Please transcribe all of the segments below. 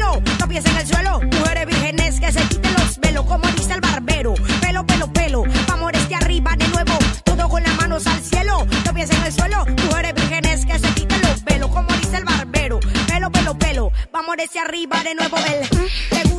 cielo, no pies en el suelo. Mujeres vírgenes que se quiten los velos, como dice el barbero. Pelo, pelo, pelo, vamos desde arriba de nuevo. Todo con las manos al cielo, no pies en el suelo. Mujeres vírgenes que se quiten los velos, como dice el barbero. Pelo, pelo, pelo, vamos desde arriba de nuevo. El,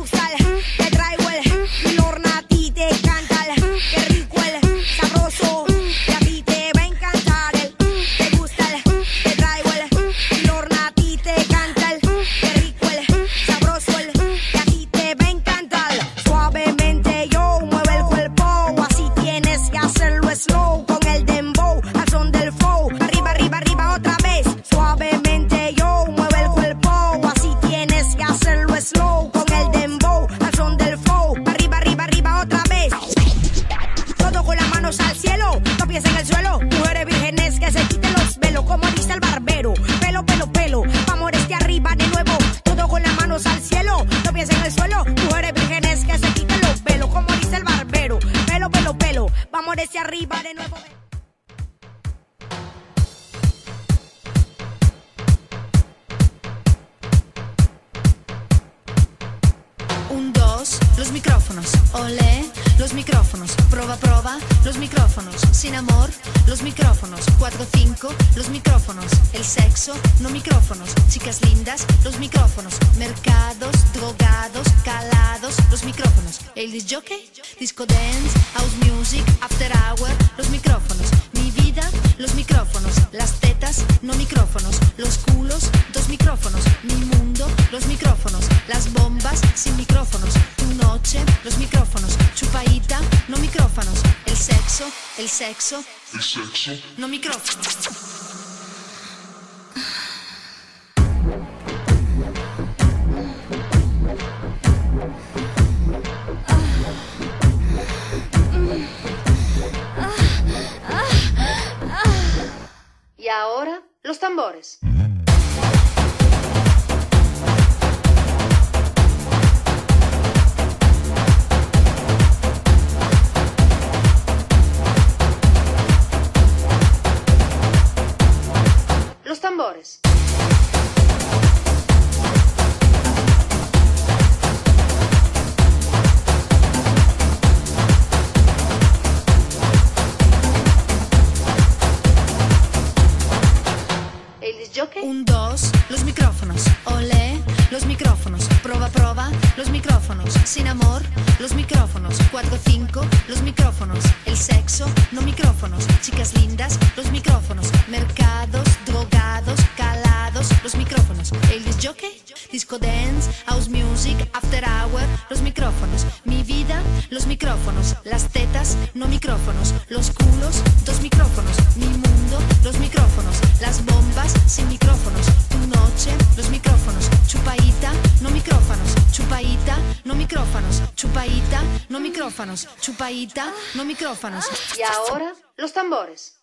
los micrófonos. Las tetas, no micrófonos. Los culos, dos micrófonos. Mi mundo, los micrófonos. Las bombas, sin micrófonos. Tu noche, los micrófonos. Chupaita, no micrófonos. Chupaita, no micrófonos. Chupaita, no micrófonos. Chupaita, no micrófonos. Y ahora, los tambores.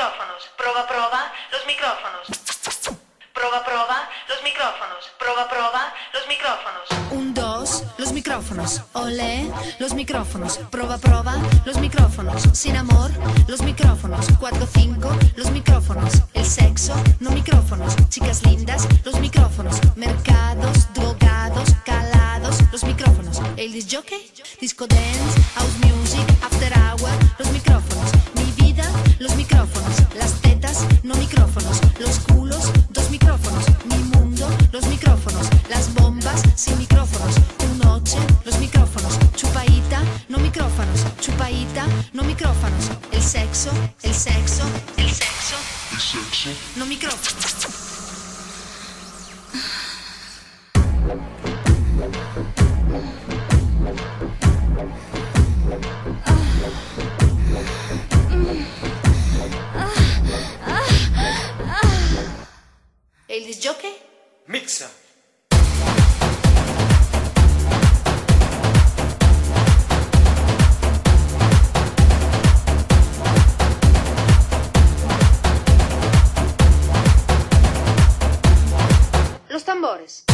Micrófonos. Proba, proba, los micrófonos. Proba, proba, los micrófonos. Proba, proba, los micrófonos. Un, dos, los micrófonos. Olé, los micrófonos. Proba, proba, los micrófonos. Sin amor, los micrófonos. Cuatro, cinco, los micrófonos. El sexo, no micrófonos. Chicas lindas, los micrófonos. Mercados, drogados, calados, los micrófonos. El disc jockey, disco dance, house music, after hour, los micrófonos. Los micrófonos. Las tetas, no micrófonos. Los culos, dos micrófonos. Mi mundo, los micrófonos. Las bombas, sin micrófonos. Tu noche, los micrófonos. Chupaita, no micrófonos. Chupaita, no micrófonos. El sexo, el sexo, el sexo, El sexo. no micrófonos. El disjockey. Mixa. Los tambores.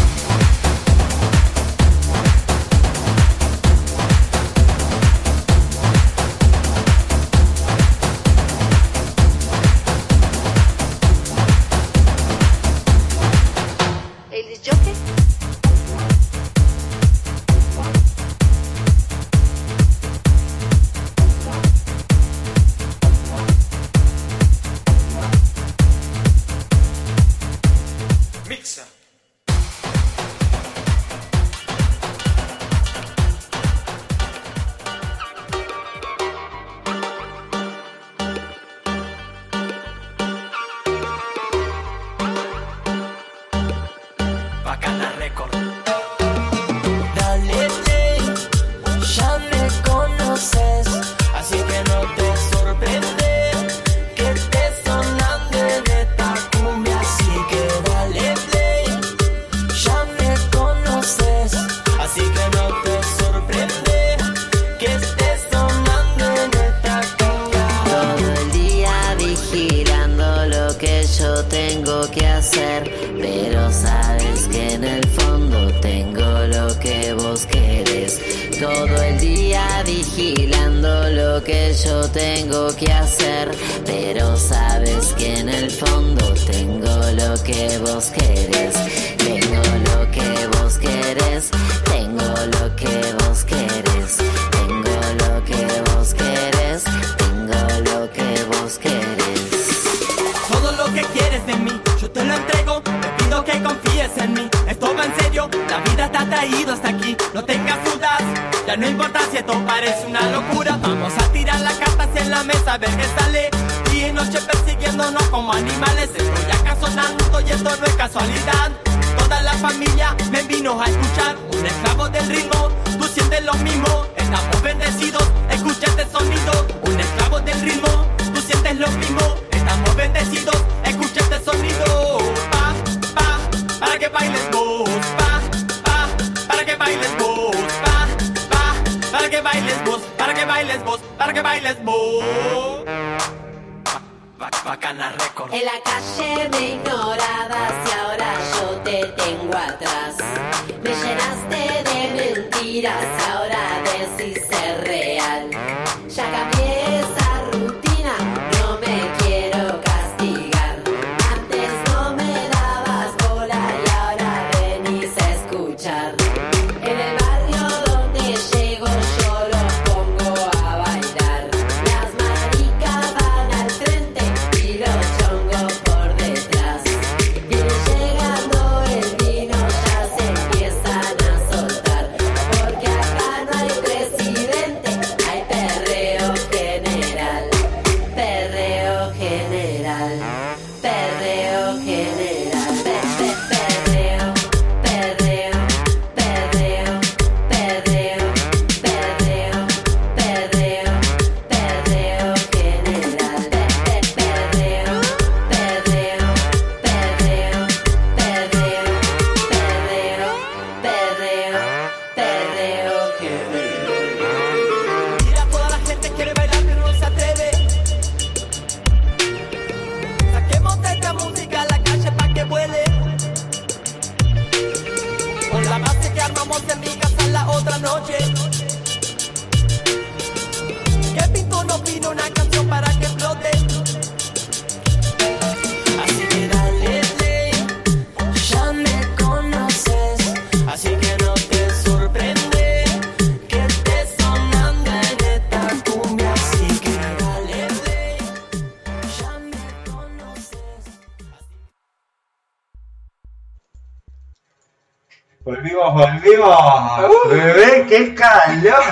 Qué calor.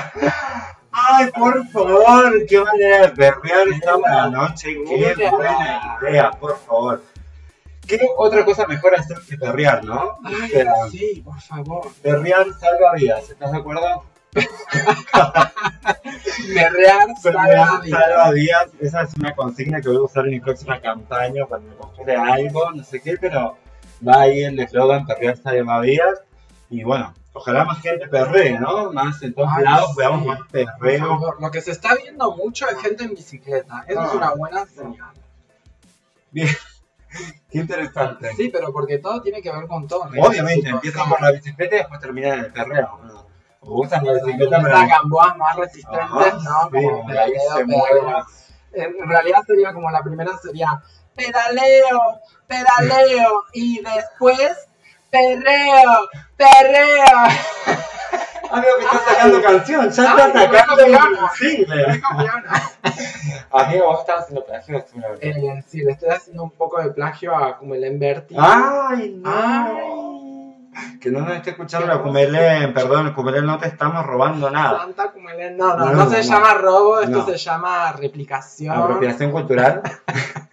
Ay, por favor, qué manera de perrear estamos en la noche. Qué buena idea, por favor. ¿Qué otra cosa mejor hacer que perrear, no? Ay, sí, por favor. Perrear salva vidas, ¿estás de acuerdo? perrear salva vidas. salva vidas. Esa es una consigna que voy a usar en mi próxima campaña cuando me postule algo, no sé qué, pero va ahí el eslogan perrear salva vidas. Y bueno, Ojalá más gente perree, ¿no? Más en todos lados veamos más perreo. Lo que se está viendo mucho es gente en bicicleta. Eso es ah. una buena señal. Bien. Qué interesante. Sí, pero porque todo tiene que ver con todo. Obviamente, empiezan por la bicicleta y después terminan en el terreno. ¿no? O usan la bicicleta para... Las gamboas más resistentes, Ajá, ¿no? sí, Como pedaleo, pedaleo. mueve. En realidad sería como la primera sería pedaleo, pedaleo y después perreo, perreo. Amigo que está sacando canción, ya Ay, está qué sacando un single. Amigo, vos estás haciendo plagio. Eh, sí, le estoy haciendo un poco de plagio a Kumelén Berti. Ay, no. Ay. Que no nos esté escuchando la Cumelén, perdón, Cumelén, no te estamos robando nada. Santa Kumelén. No, no, No, no, no, se llama robo, esto se llama replicación. Apropiación cultural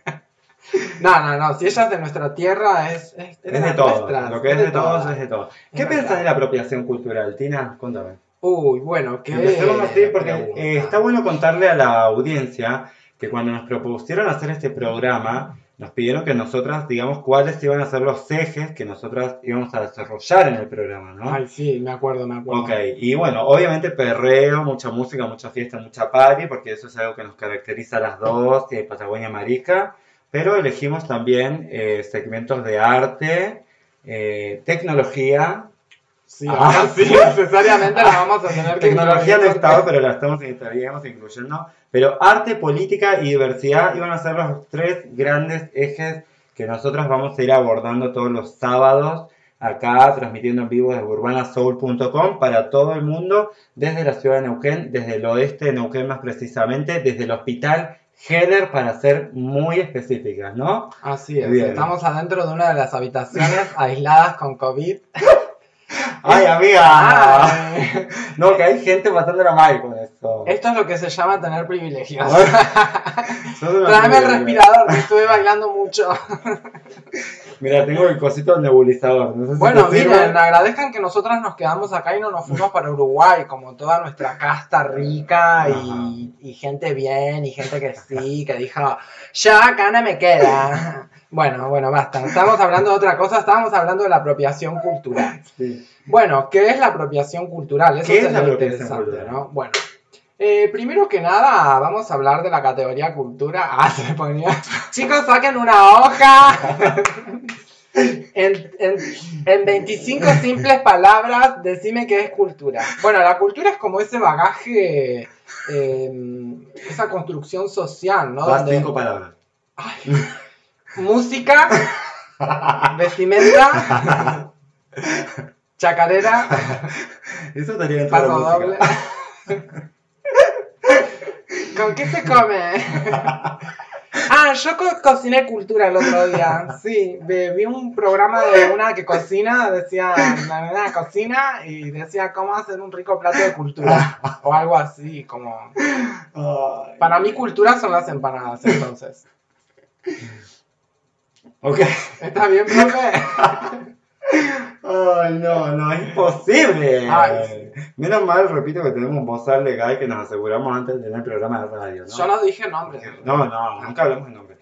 No, no, no, si ella es de nuestra tierra, es, es, es de todos. nuestra, Lo que es de todos todas. es de todos. ¿Qué verdad. de la apropiación cultural, Tina? Contame. Uy, bueno, que. Empecemos así porque eh, está bueno contarle a la audiencia que cuando nos propusieron hacer este programa, nos pidieron que nosotras digamos cuáles iban a ser los ejes que nosotras íbamos a desarrollar en el programa, ¿no? Ay, sí, me acuerdo, me acuerdo. Ok, y bueno, obviamente perreo, mucha música, mucha fiesta, mucha party, porque eso es algo que nos caracteriza a las dos, y Patagonia Marica, pero elegimos también eh, segmentos de arte, eh, tecnología, Sí, Ah. sí, necesariamente la vamos a tener que tecnología no estaba, pero la estamos estaríamos incluyendo, pero arte, política y diversidad iban a ser los tres grandes ejes que nosotras vamos a ir abordando todos los sábados acá transmitiendo en vivo desde urbanasoul.com para todo el mundo, desde la ciudad de Neuquén, desde el oeste de Neuquén más precisamente, desde el hospital Heller para ser muy específicas, ¿no? Así es, Bien. estamos adentro de una de las habitaciones aisladas con COVID. ¡Ay, amiga! Ay, No, que hay gente pasándola mal con esto. esto es lo que se llama tener privilegios. Tráeme el respirador, que estuve bailando mucho. Mira, tengo el cosito del nebulizador. No sé si Bueno, miren, agradezcan que nosotras nos quedamos acá y no nos fuimos para Uruguay, como toda nuestra casta rica y, y gente bien y gente que sí, que dijo, yo acá no me queda. Bueno, bueno, basta. Estamos hablando de otra cosa, estábamos hablando de la apropiación cultural. Sí. Bueno, ¿qué es la apropiación cultural? Eso ¿Qué es la lo apropiación interesante, cultural? ¿no? Bueno, eh, primero que nada, vamos a hablar de la categoría cultura. Ah, se ponía. Chicos, saquen una hoja. En, en, en 25 simples palabras, decime qué es cultura. Bueno, la cultura es como ese bagaje, eh, esa construcción social, ¿no? Vas Donde- cinco palabras. música, vestimenta, chacarera, Eso estaría la paso música. doble. ¿Con qué se come? Ah, yo co- cociné cultura el otro día. Sí, vi un programa de una que cocina, decía, la nena cocina y decía cómo hacer un rico plato de cultura. O algo así, como... Para mí cultura son las empanadas, entonces. Ok. ¿Está bien, profe? Ay, no, no, es imposible. Ay. Menos mal, repito, que tenemos un bozal legal que nos aseguramos antes de tener el programa de radio, ¿no? Yo no dije nombres. No, no, nunca hablamos de nombre.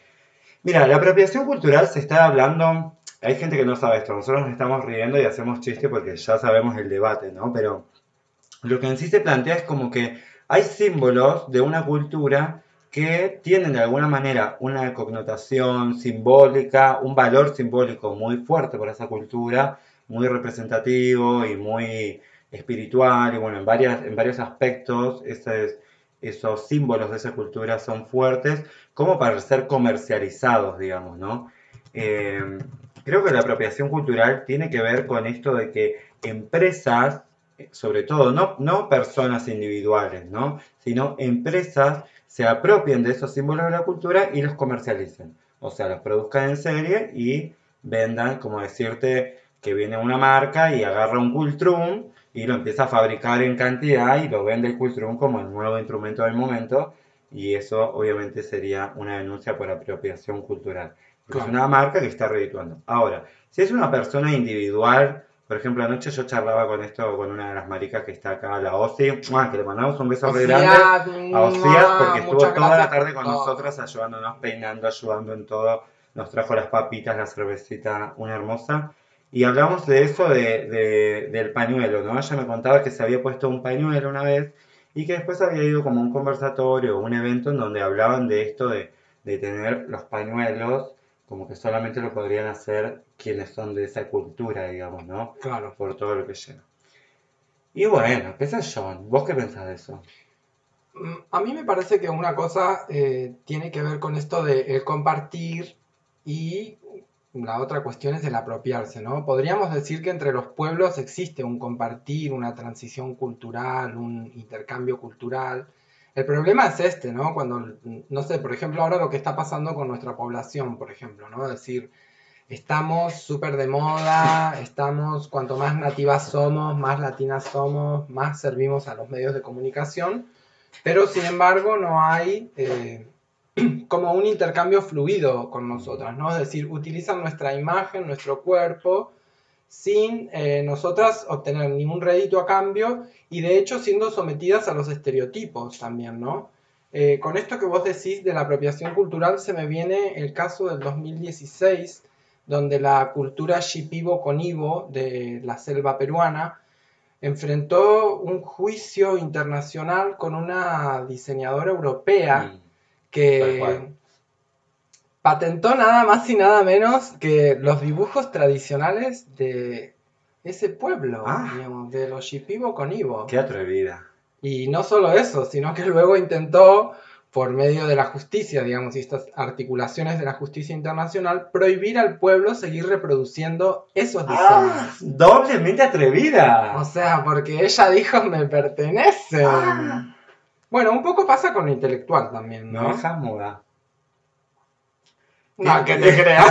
Mira, la apropiación cultural se está hablando. Hay gente que no sabe esto. Nosotros nos estamos riendo y hacemos chiste porque ya sabemos el debate, ¿no? Pero lo que en sí se plantea es como que hay símbolos de una cultura que tienen de alguna manera una connotación simbólica, un valor simbólico muy fuerte por esa cultura, muy representativo y muy espiritual, y bueno, en, varias, en varios aspectos ese- esos símbolos de esa cultura son fuertes como para ser comercializados, digamos, ¿no? Eh, creo que la apropiación cultural tiene que ver con esto de que empresas, sobre todo, no, no personas individuales, ¿no? Sino empresas se apropien de esos símbolos de la cultura y los comercialicen. O sea, los produzcan en serie y vendan, como decirte, que viene una marca y agarra un Cultrum y lo empieza a fabricar en cantidad y lo vende el Cultrum como el nuevo instrumento del momento y eso obviamente sería una denuncia por apropiación cultural. Claro. es una marca que está redituando. Ahora, si es una persona individual, por ejemplo, anoche yo charlaba con esto con una de las maricas que está acá, la Osi, ¡mua! que le mandamos un beso re grande a Osías porque estuvo toda la tarde con todo. nosotros ayudándonos, peinando, ayudando en todo. Nos trajo las papitas, la cervecita, una hermosa. Y hablamos de eso de, de- del pañuelo, ¿no? Ella me contaba que se había puesto un pañuelo una vez y que después había ido como a un conversatorio o un evento en donde hablaban de esto de, de tener los pañuelos como que solamente lo podrían hacer quienes son de esa cultura, digamos, ¿no? Claro. Por todo lo que lleva. Y bueno, qué sé yo, ¿vos qué pensás de eso? Mm, A mí me parece que una cosa eh, tiene que ver con esto de el compartir y la otra cuestión es el apropiarse, ¿no? Podríamos decir que entre los pueblos existe un compartir, una transición cultural, un intercambio cultural. El problema es este, ¿no? Cuando, no sé, por ejemplo, ahora lo que está pasando con nuestra población, por ejemplo, ¿no? Es decir, estamos súper de moda, estamos, cuanto más nativas somos, más latinas somos, más servimos a los medios de comunicación, pero sin embargo no hay eh, como un intercambio fluido con nosotras, ¿no? Es decir, utilizan nuestra imagen, nuestro cuerpo, sin eh, nosotras obtener ningún rédito a cambio y de hecho siendo sometidas a los estereotipos también, ¿no? Eh, con esto que vos decís de la apropiación cultural se me viene el caso del 2016, donde la cultura Shipibo Conibo de la selva peruana enfrentó un juicio internacional con una diseñadora europea Mm, que patentó nada más y nada menos que los dibujos tradicionales de ese pueblo, Ah. digamos, de los Shipibo Conibo. Qué atrevida. Y no solo eso, sino que luego intentó, por medio de la justicia, digamos, y estas articulaciones de la justicia internacional, prohibir al pueblo seguir reproduciendo esos diseños. ¡Ah! ¡Doblemente atrevida! O sea, porque ella dijo, me pertenecen. Ah. Bueno, un poco pasa con lo intelectual también, No ¿no? dejas muda. No, que te creo.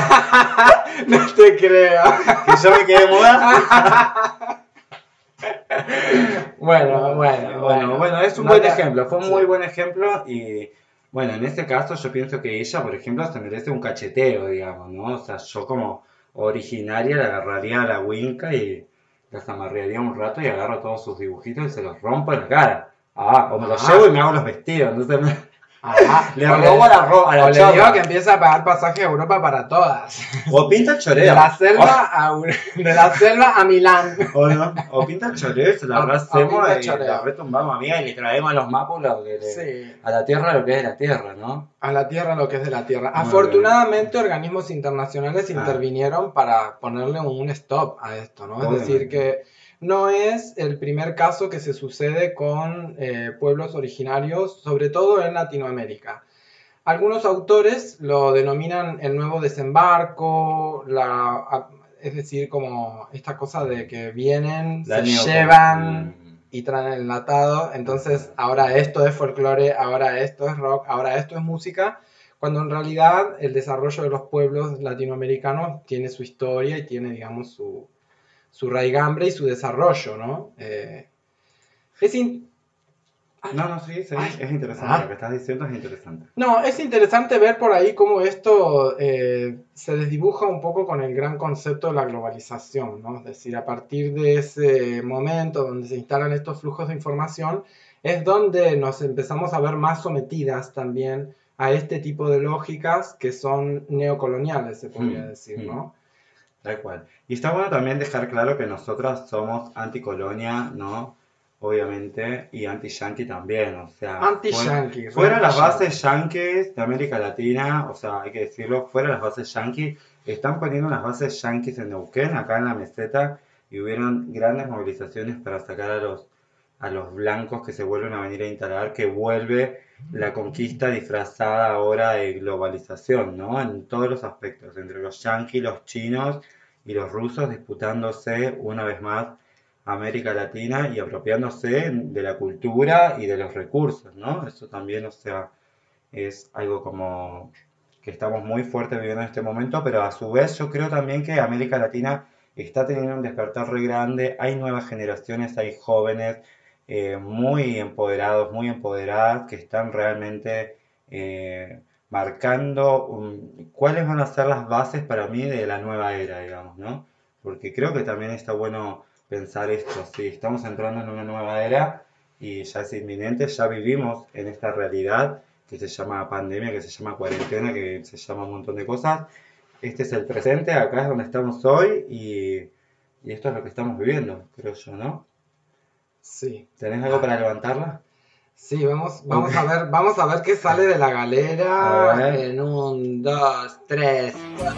no te creo. ¿Que yo me quedé muda? Bueno, bueno, bueno, bueno, es un No buen te- ejemplo, fue un sí. muy buen ejemplo y bueno, en este caso yo pienso que ella, por ejemplo, se merece un cacheteo, digamos, ¿no? O sea, yo como originaria la agarraría a la Winca y las amarraría un rato y agarro todos sus dibujitos y se los rompo en la cara. Ah, o me los Ah. llevo y me hago los vestidos, entonces me- Ajá. le O robo a la, ro- a la o le digo que empieza a pagar pasaje a Europa para todas. O pinta el De choreo. la selva a, de la selva a Milán. O, no, o pinta choreo y se la O- o racemos pinta el y choreo. la retumbamos, amiga, y le traemos a los le- Sí. a la tierra lo que es de la tierra, ¿no? A la tierra lo que es de la tierra. Muy Afortunadamente, organismos internacionales Ah. intervinieron para ponerle un stop a esto, ¿no? Es decir, que no es el primer caso que se sucede con eh, pueblos originarios, sobre todo en Latinoamérica. Algunos autores lo denominan el nuevo desembarco, la, es decir, como esta cosa de que vienen, La se llevan Mm. y traen el enlatado. Entonces, ahora esto es folclore, ahora esto es rock, ahora esto es música. Cuando en realidad el desarrollo de los pueblos latinoamericanos tiene su historia y tiene, digamos, su, su raigambre y su desarrollo, ¿no? Eh, es in- No, no, sí, sí, Ay. es interesante. Ah. Lo que estás diciendo es interesante. No, es interesante ver por ahí cómo esto eh, se desdibuja un poco con el gran concepto de la globalización, ¿no? Es decir, a partir de ese momento donde se instalan estos flujos de información, es donde nos empezamos a ver más sometidas también a este tipo de lógicas que son neocoloniales, se podría Mm, decir, mm. ¿no? Tal cual. Y está bueno también dejar claro que nosotras somos anticolonia, ¿no? Obviamente, y anti-yankee también, o sea, Anti-yankee, fue- fuera re las bases yankees de América Latina, o sea, hay que decirlo, fuera las bases yankees, están poniendo las bases yankees en Neuquén, acá en la meseta, y hubieron grandes movilizaciones para sacar a los, a los blancos que se vuelven a venir a instalar, que vuelve la conquista disfrazada ahora de globalización, ¿no? En todos los aspectos, entre los yanquis, los chinos y los rusos disputándose una vez más América Latina y apropiándose de la cultura y de los recursos, ¿no? Eso también, o sea, es algo como que estamos muy fuertes viviendo en este momento, pero a su vez yo creo también que América Latina está teniendo un despertar re grande, hay nuevas generaciones, hay jóvenes eh, muy empoderados, muy empoderadas, que están realmente eh, marcando cuáles van a ser las bases para mí de la nueva era, digamos, ¿no? Porque creo que también está bueno pensar esto, sí, estamos entrando en una nueva era y ya es inminente, ya vivimos en esta realidad que se llama pandemia, que se llama cuarentena, que se llama un montón de cosas. Este es el presente, acá es donde estamos hoy y, y esto es lo que estamos viviendo, creo yo, ¿no? Sí. ¿Tenés algo para levantarla? Sí, vamos, vamos a ver, vamos a ver qué sale de la galera A ver. en un, dos, tres. Sonora,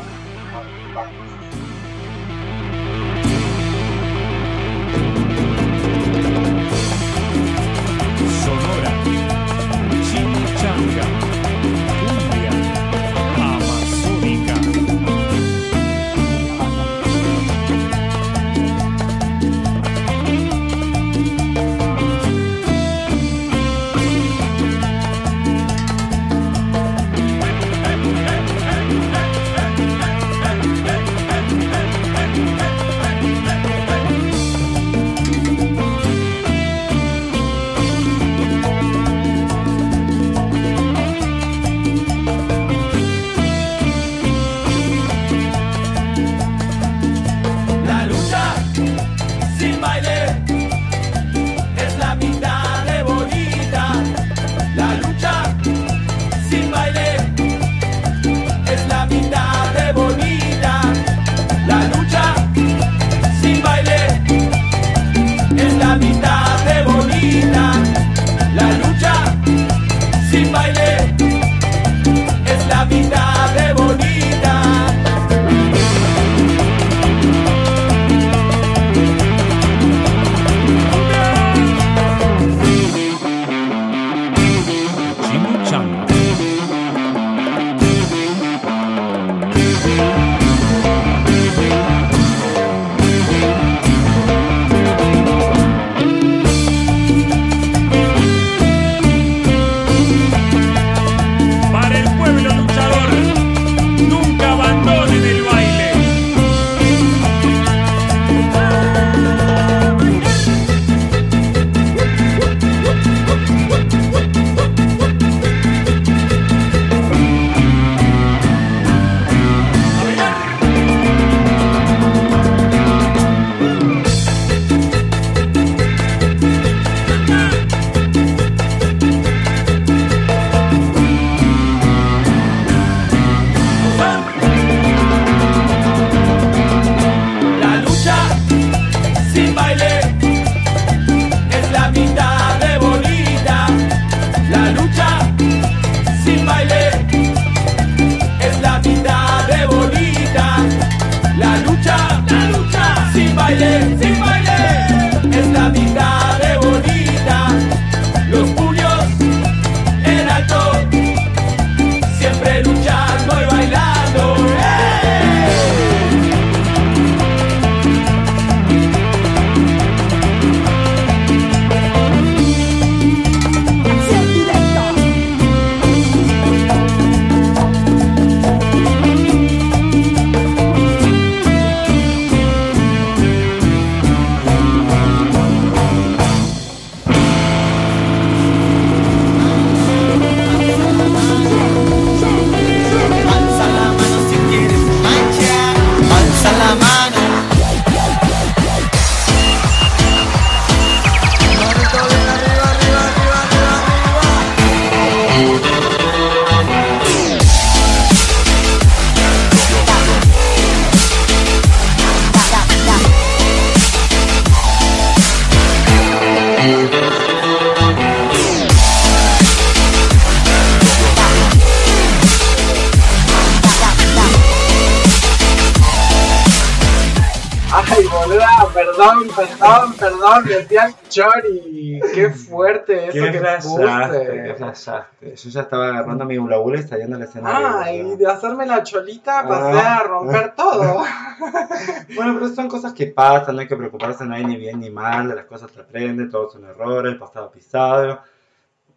Chori. Qué fuerte eso ¿Qué que flashaste? ¿Qué flashaste? Yo ya estaba agarrando mi hula hula y saliendo al escenario. Ay, de hacerme la cholita pasé Ah. a romper todo. Bueno, pero son cosas que pasan, no hay que preocuparse, no hay ni bien ni mal, de las cosas se aprende, todos son errores, el pasado pisado.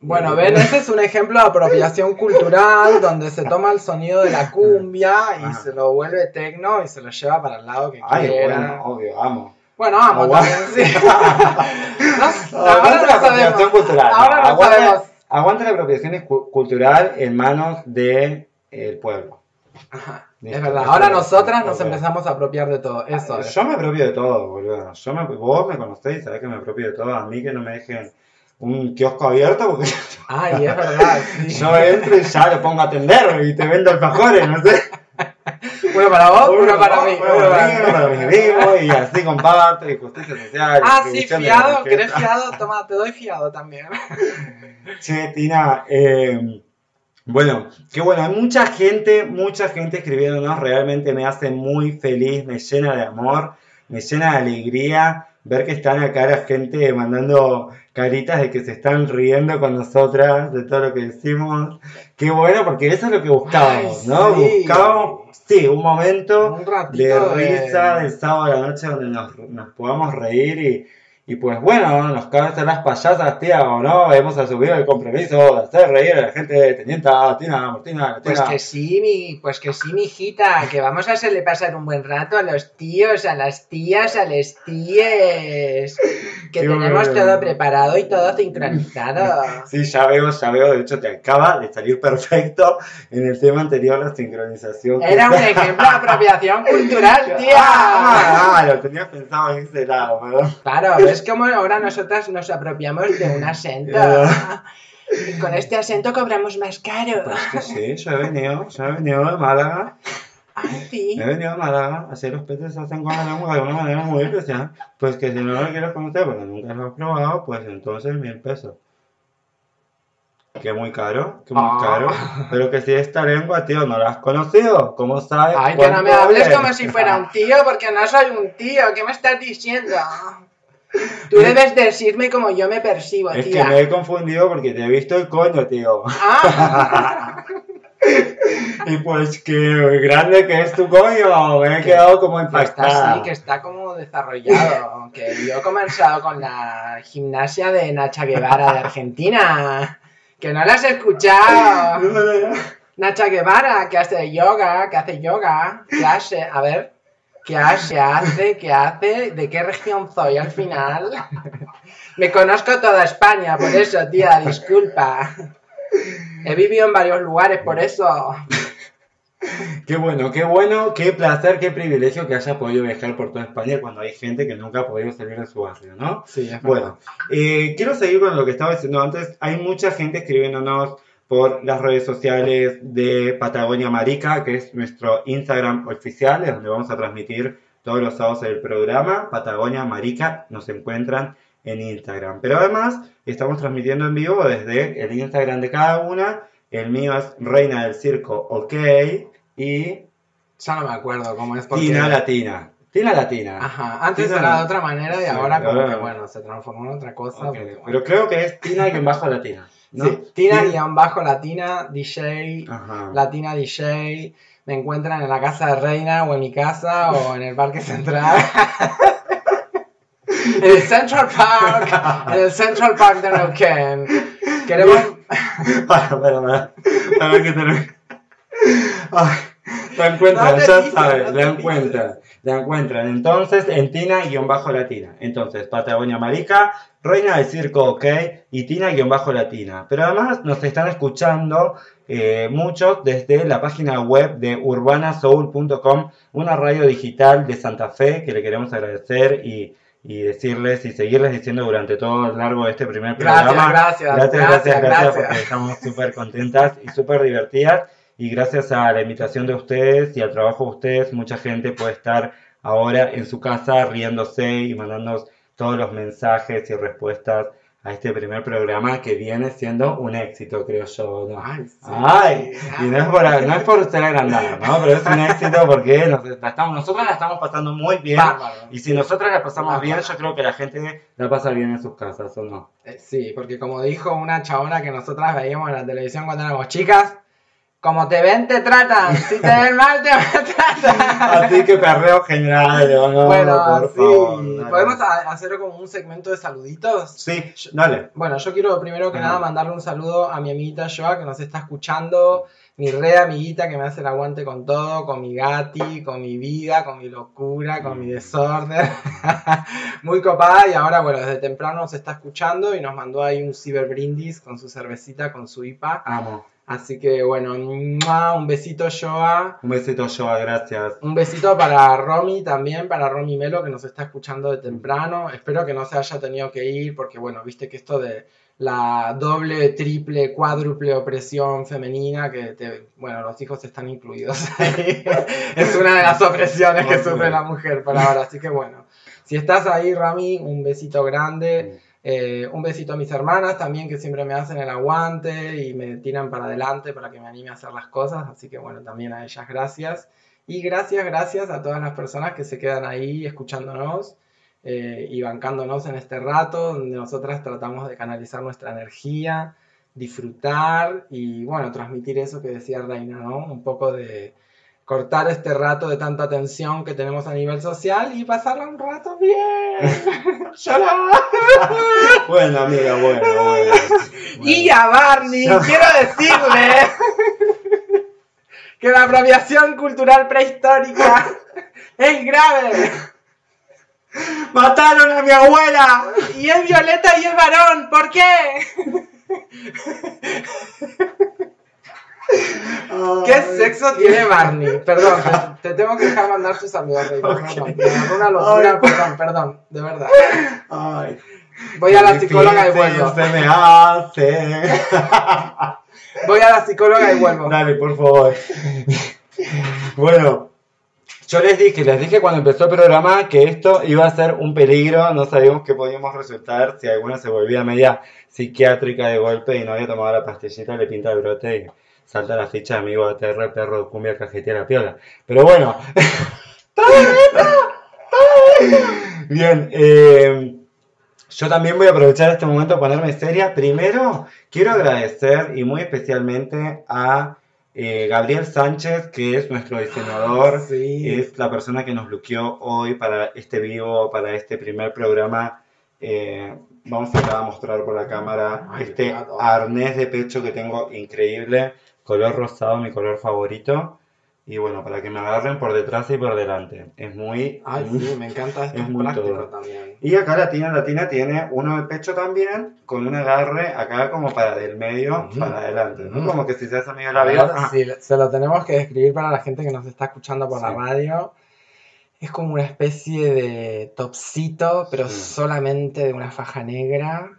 Bueno, ven, ese es un ejemplo de apropiación cultural donde se toma el sonido de la cumbia y Ajá. se lo vuelve tecno y se lo lleva para el lado que Ay, quiera. bueno, obvio, amo. Bueno, vamos sí. No, ahora la apropiación cultural. Ahora no aguanta, sabemos. aguanta la apropiación cu- cultural en manos del pueblo. Ajá, Listo, es verdad. eso Ahora es, nosotras nos empezamos a apropiar de todo. Eso es. Yo me apropio de todo, boludo. Yo me, vos me conocéis y sabés que me apropio de todo. A mí que no me dejen un kiosco abierto porque Ay, es verdad, sí. yo entro y ya lo pongo a atender y te vendo alfajores, no sé. Uno para vos, uno para mí. Uno para mí, uno para mis amigos, y así comparto, y justicia social. Ah, sí, fiado. ¿querés fiado? Toma, te doy fiado también. Che, Tina, eh, bueno, qué bueno, hay mucha gente, mucha gente escribiéndonos, realmente me hace muy feliz, me llena de amor, me llena de alegría ver que están acá la gente mandando caritas de que se están riendo con nosotras de todo lo que decimos. Qué bueno, porque eso es lo que buscábamos, Ay, ¿no? sí. Buscábamos, sí, un momento Un de de- risa del sábado a la noche donde nos, nos podamos reír y, y pues bueno, nos hacer las payasas, tía, o no, hemos asumido el compromiso de hacer reír a la gente de Tenienta, Tina, Martina, Pues que sí, mi, pues que sí, mi hijita, que vamos a hacerle pasar un buen rato a los tíos, a las tías, a les tíes. Que Qué tenemos bueno. todo preparado y todo sincronizado. Sí, ya veo, ya veo, de hecho te acaba de salir perfecto en el tema anterior la sincronización. Era un ejemplo de apropiación cultural, tía. Ah, ah, lo tenías pensado en ese lado, ¿verdad? Claro, es como ahora nosotras nos apropiamos de un acento. Y con este acento cobramos más caro. Pues que sí, yo he venido, yo he venido de Málaga, Ay, sí. he venido de Málaga, así los peces hacen con la lengua de una manera muy especial, pues que si no lo quieres conocer porque nunca lo has probado, pues entonces mil pesos. Que muy caro, que muy Ah. caro, pero que si esta lengua, tío, no la has conocido, ¿cómo sabes? Ay, que no me hables vale? como si fuera un tío, porque no soy un tío. ¿Qué me estás diciendo? Tú debes decirme como yo me percibo, Es que tía. me he confundido porque te he visto el coño, tío. Ah, Y pues que grande que es tu coño, me he quedado como que está así, que está como desarrollado. Que yo he comenzado con la gimnasia de Nacha Guevara de Argentina. Que no la has escuchado. Nacha Guevara, que hace yoga, que hace yoga, que hace, a ver, ¿qué hace? ¿Qué hace? ¿Qué hace? ¿De qué región soy al final? Me conozco toda España, por eso, tía, disculpa. He vivido en varios lugares, por eso. Qué bueno, qué bueno, qué placer, qué privilegio que hayas podido viajar por toda España cuando hay gente que nunca ha podido salir de su barrio, ¿no? Sí, es Bueno, eh, quiero seguir con lo que estaba diciendo antes. Hay mucha gente escribiéndonos por las redes sociales de Patagonia Marica, que es nuestro Instagram oficial, es donde vamos a transmitir todos los sábados el programa. Patagonia Marica nos encuentran en Instagram. Pero además estamos transmitiendo en vivo desde el Instagram de cada una. El mío es Reina del Circo OK y Ya no me acuerdo cómo es porque... Tina Latina. Tina Latina. Ajá, antes Tina- era de otra manera y Sí, ahora como que bueno, se transformó en otra cosa. Ok, porque, bueno. Pero creo que es Tina y en bajo Latina. ¿No? Sí, Tina guion bajo latina, DJ, Ajá. latina DJ. Me encuentran en la casa de Reina o en mi casa o en el Parque Central. en el Central Park, en el Central Park de Neuquén. Queremos... Para, para, para. Para que te Ay, La encuentran, No te ya sabes, la te encuentran. La encuentran entonces en Tina-Latina. Entonces, Patagonia Marica, Reina del Circo OK y Tina-Latina. Pero además nos están escuchando eh, muchos desde la página web de urbanasoul.com, una radio digital de Santa Fe que le queremos agradecer y, y decirles y seguirles diciendo durante todo el largo de este primer programa. gracias, gracias, gracias, gracias, gracias, gracias. porque estamos súper contentas y súper divertidas. Y gracias a la invitación de ustedes y al trabajo de ustedes, mucha gente puede estar ahora en su casa riéndose y mandándonos todos los mensajes y respuestas a este primer programa que viene siendo un éxito, creo yo. ¿no? Ay, sí. Ay, y no es, por, no es por ser agrandado, ¿no? Pero es un éxito porque nos, la estamos, nosotros la estamos pasando muy bien. Bárbaro. Y si nosotros la pasamos Bárbaro. bien, yo creo que la gente la pasa bien en sus casas, ¿o no? Eh, Sí, porque como dijo una chabona que nosotras veíamos en la televisión cuando éramos chicas, como te ven, te tratan. Si te ven mal, te maltratan. Así que perreo general, ¿o no? bueno, por sí. favor. ¿Podemos hacerlo como un segmento de saluditos? Sí, dale. Bueno, yo quiero primero que Ajá. nada mandarle un saludo a mi amiguita Joa que nos está escuchando, mi re amiguita que me hace el aguante con todo, con mi gati, con mi vida, con mi locura, con mi desorden. Muy copada y ahora, bueno, desde temprano nos está escuchando y nos mandó ahí un ciber brindis con su cervecita, con su IPA. Amo. Así que bueno, un besito Joa. Un besito, Joa, gracias. Un besito para Romy también, para Romy Melo que nos está escuchando de temprano. Espero que no se haya tenido que ir porque bueno, viste que esto de la doble, triple, cuádruple opresión femenina que te, bueno, los hijos están incluidos ahí. es una de las opresiones que sufre la mujer por ahora, así que bueno. Si estás ahí, Rami, un besito grande. Eh, un besito a mis hermanas también que siempre me hacen el aguante y me tiran para adelante para que me anime a hacer las cosas. Así que bueno, también a ellas gracias. Y gracias, gracias a todas las personas que se quedan ahí escuchándonos eh, y bancándonos en este rato donde nosotras tratamos de canalizar nuestra energía, disfrutar y bueno, transmitir eso que decía Reina, ¿no? Un poco de cortar este rato de tanta tensión que tenemos a nivel social y pasarla un rato bien. Llorar. Bueno, amiga, bueno, bueno. Y a Barney, quiero decirle que la apropiación cultural prehistórica es grave. ¡Mataron a mi abuela! Y es violeta y es varón, ¿por qué? ¿Qué sexo tiene Barney? Perdón, te, te tengo que dejar mandar tus saludos, Rey. Me agarró una locura, Ay. perdón, perdón, de verdad. Ay, Voy a la psicóloga y difícil vuelvo. Se me hace. Voy a la psicóloga y vuelvo. Dale, por favor. Bueno, yo les dije, les dije cuando empezó el programa que esto iba a ser un peligro, no sabíamos qué podíamos resultar si alguna se volvía media psiquiátrica de golpe y no había tomado la pastillita, le pinta el brote y salta la ficha de amigo ATR, perro, cumbia, cajetera, piola. Pero bueno. Bien, eh, yo también voy a aprovechar este momento para ponerme seria. Primero, quiero agradecer y muy especialmente a eh, Gabriel Sánchez, que es nuestro diseñador, Sí. es la persona que nos bloqueó hoy para este vivo, para este primer programa. Eh, vamos acá a mostrar por la cámara Ay, este arnés de pecho que tengo increíble, color rosado, mi color favorito. Y bueno, para que me agarren por detrás y por delante. Es muy... Ay, sí, me encanta esto, Es muy práctico también. Y acá la tina, la tina tiene uno de pecho también, con un agarre acá como para del medio Mm. para adelante, ¿no? Mm. Como que si se hace A la vida. si se lo tenemos que describir para la gente que nos está escuchando por la Sí. radio. Es como una especie de topsito, pero Sí. solamente de una faja negra,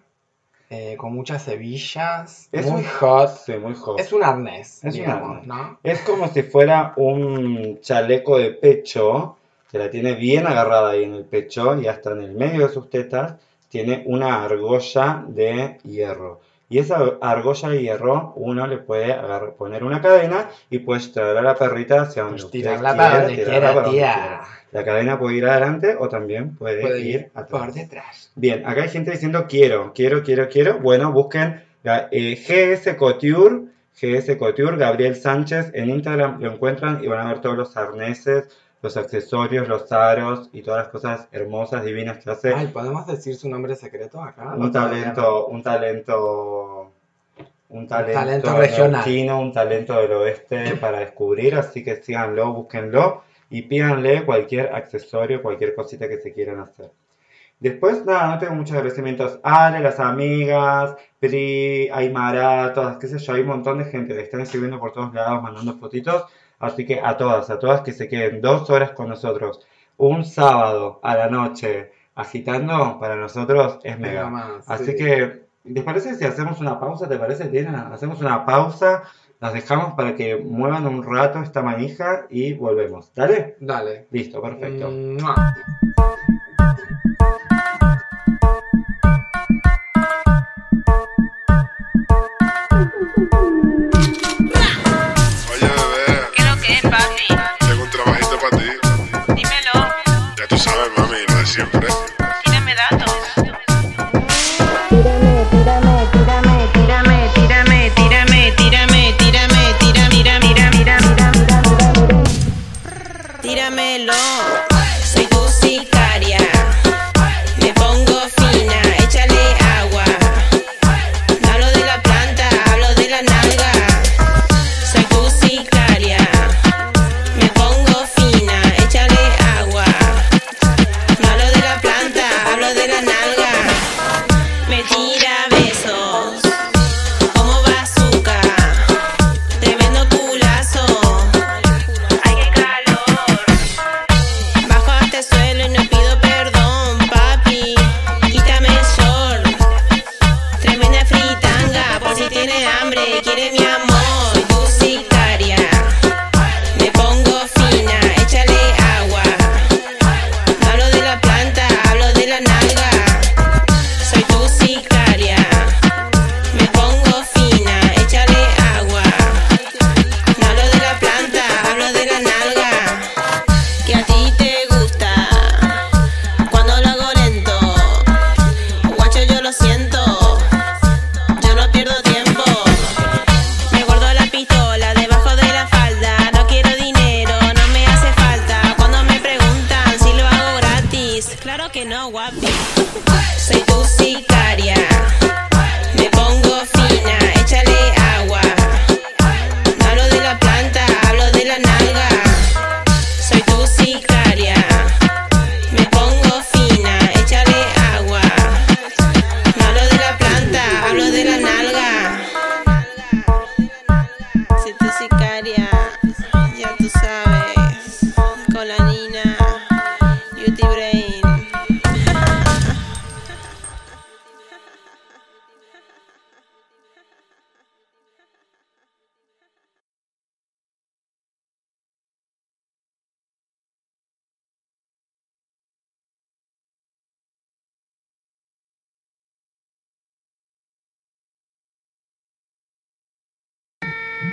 eh, con muchas hebillas, Es muy un- hot. Sí, muy joven. Es un arnés, Es un digamos, arnés. ¿no? Es como si fuera un chaleco de pecho, que la tiene bien agarrada ahí en el pecho y hasta en el medio de sus tetas tiene una argolla de hierro. Y esa argolla de hierro uno le puede agarrar- poner una cadena y puedes traer a la perrita hacia donde Pues tirarla para donde tirarla quiera, para donde tía. quiera. La cadena puede ir adelante o también puede, Puede ir ir atrás. por detrás. Bien, acá hay gente diciendo quiero, quiero, quiero, quiero. Bueno, busquen eh, GS Couture, GS Couture, Gabriel Sánchez. En Instagram lo encuentran y van a ver todos los arneses, los accesorios, los aros y todas las cosas hermosas, divinas que hace. Ay, ¿podemos decir su nombre secreto acá? un talento, un talento, un talento, talento regional. neoyorquino, un talento del oeste para descubrir. Así que síganlo, búsquenlo y pídanle cualquier accesorio, cualquier cosita que se quieran hacer. Después, nada, no tengo muchos agradecimientos. Ale, las amigas, Pri, Aymara, todas, qué sé yo, hay un montón de gente que están escribiendo por todos lados, mandando fotitos. Así que a todas, a todas que se queden dos horas con nosotros, un sábado a la noche, agitando, para nosotros es mega. Mega más, Así sí. que, ¿les parece si hacemos una pausa? ¿Te parece, Tina? Hacemos una pausa, las dejamos para que muevan un rato esta manija y volvemos. ¿Dale? Dale. Listo, perfecto. Mua.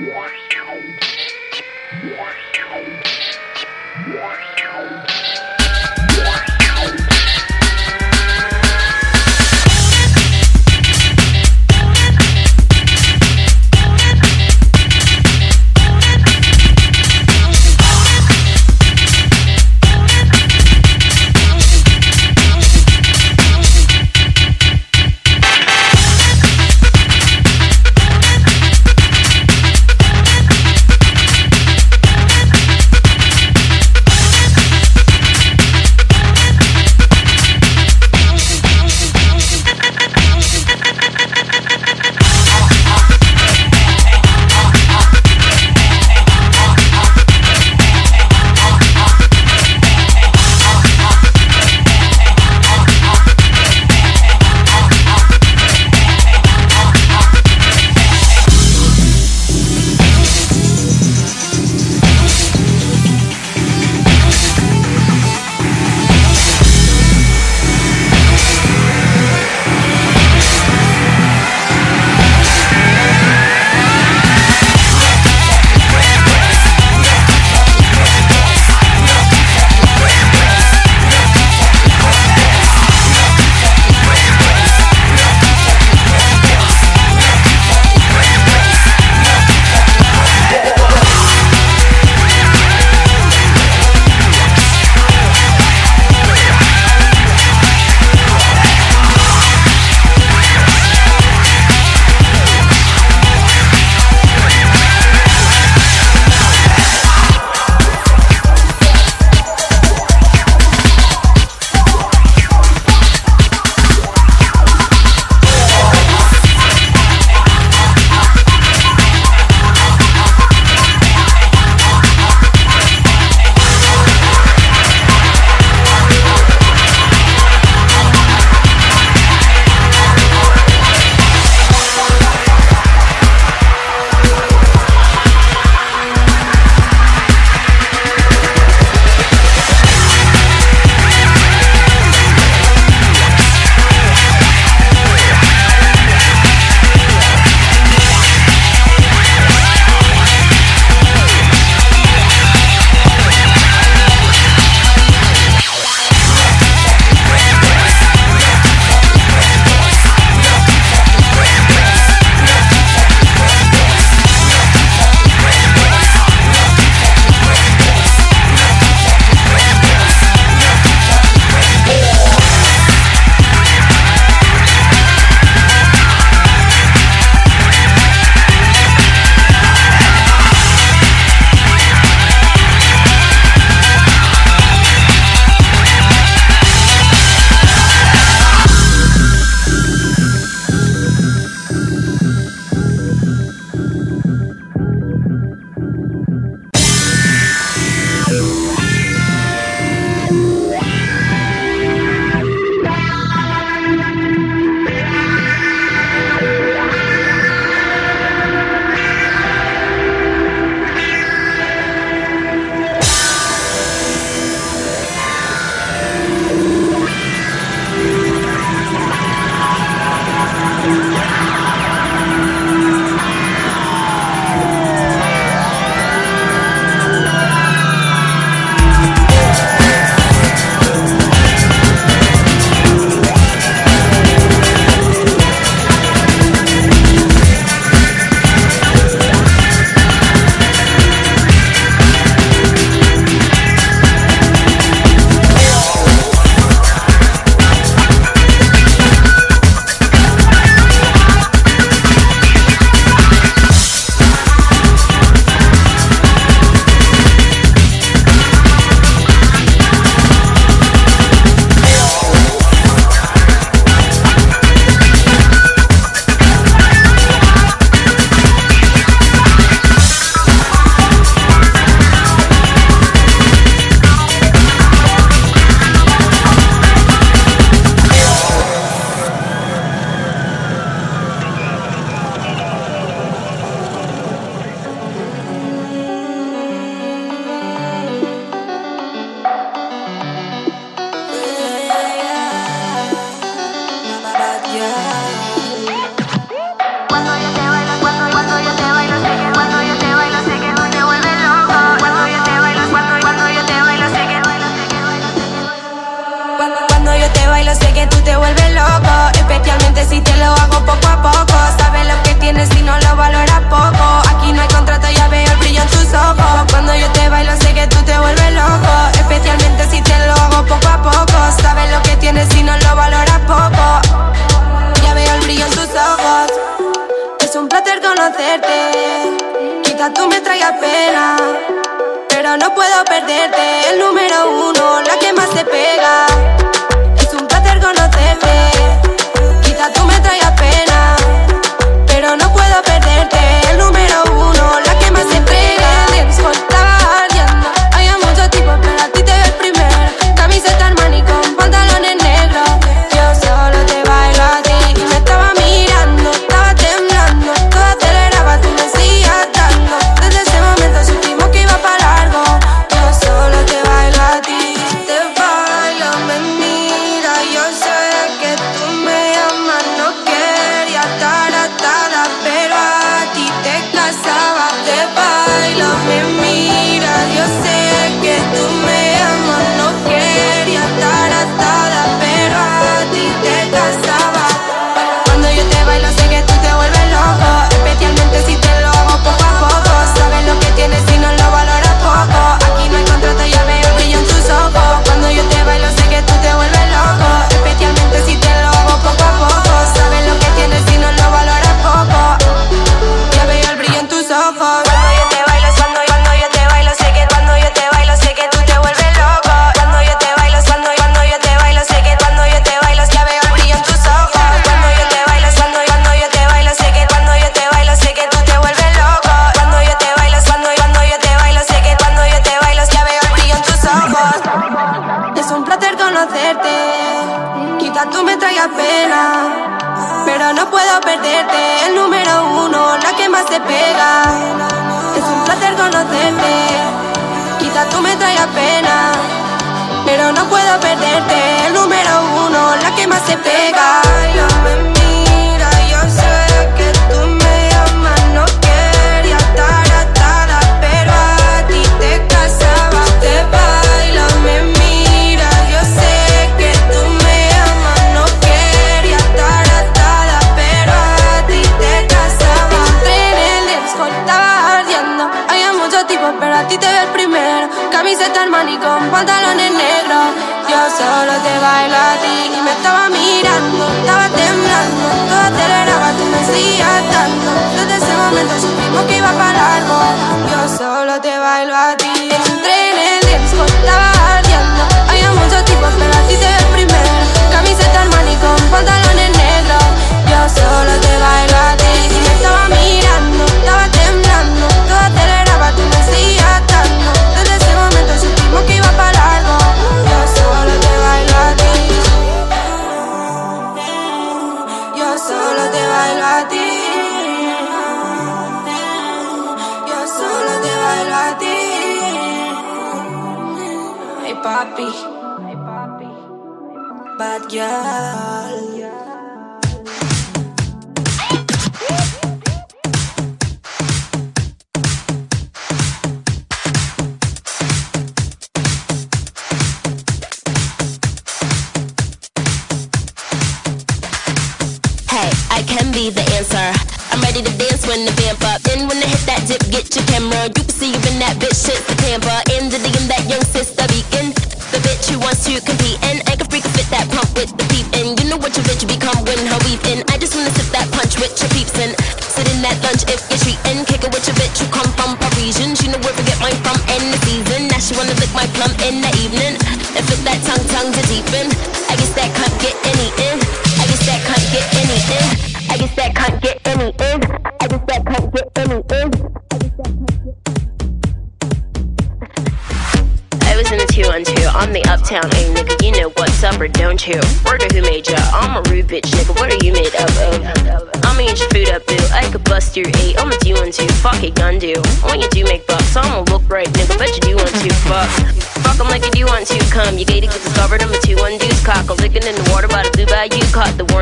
What?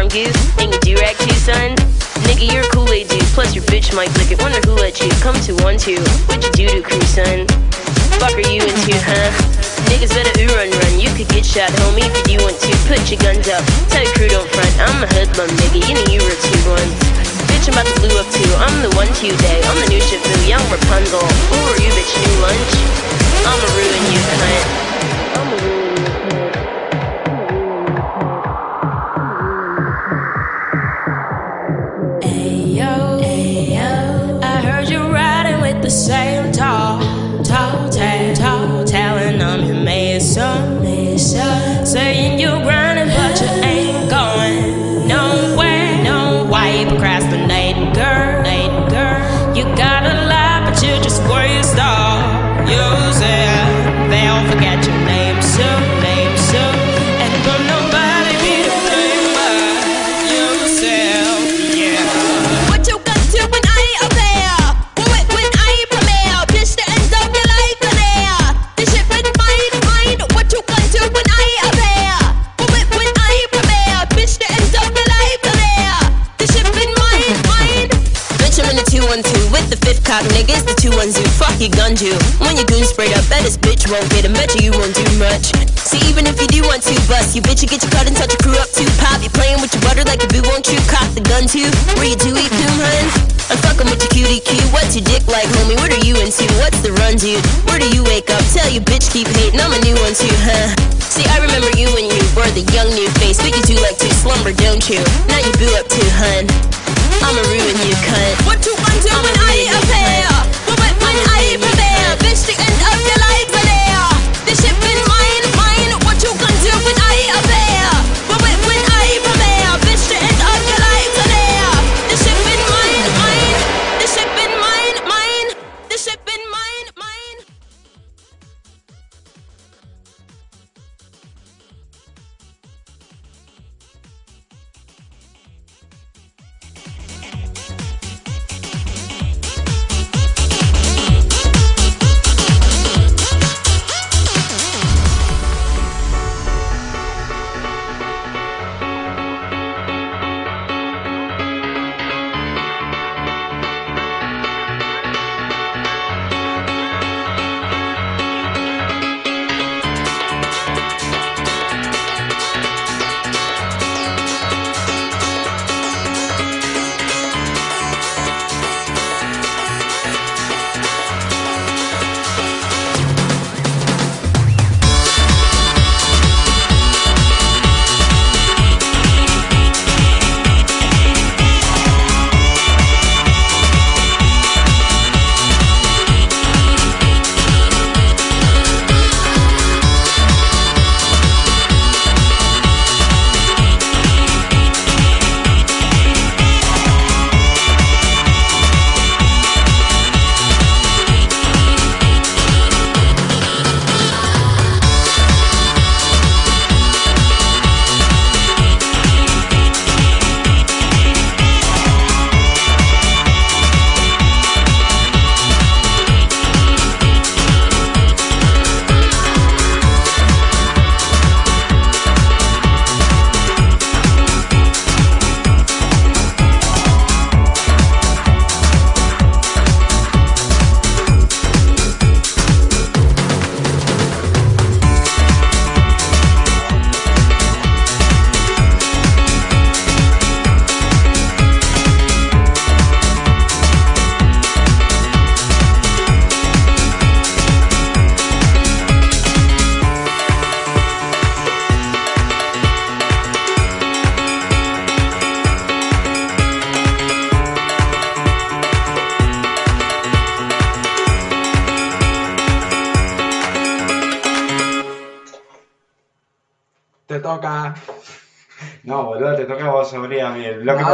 mongoose and you do rag too, son. Nigga, you're a Kool-Aid dude, plus your bitch might lick it. Wonder who let you come to one two. What you do to crew, son? Fuck are you into, huh? Niggas better ooh run run. You could get shot, homie, if you want to. Put your guns up. Tell your crew don't front. I'm a hoodlum, nigga. You know you were two ones. Bitch, I'm about to blue up too. I'm the one two day. I'm the new Shifu, young Rapunzel. Who are you, bitch? New lunch? I'ma ruin you, cunt. I'ma ruin want you bitch, you get your cut and touch your crew up too. Pop, you playing with your butter like a boo, won't you cock the gun too? Where you do eat doom, hun? I'm fucking with your cutie cue. What's your dick like, homie? What are you into? What's the run, dude? Where do you wake up? Tell you bitch keep hating. I'm a new one too, huh? See, I remember you when you were the young new face, but you do like to slumber, don't you? Now you boo up too, hun. I'ma ruin you, cunt. What you want to when I appear? When,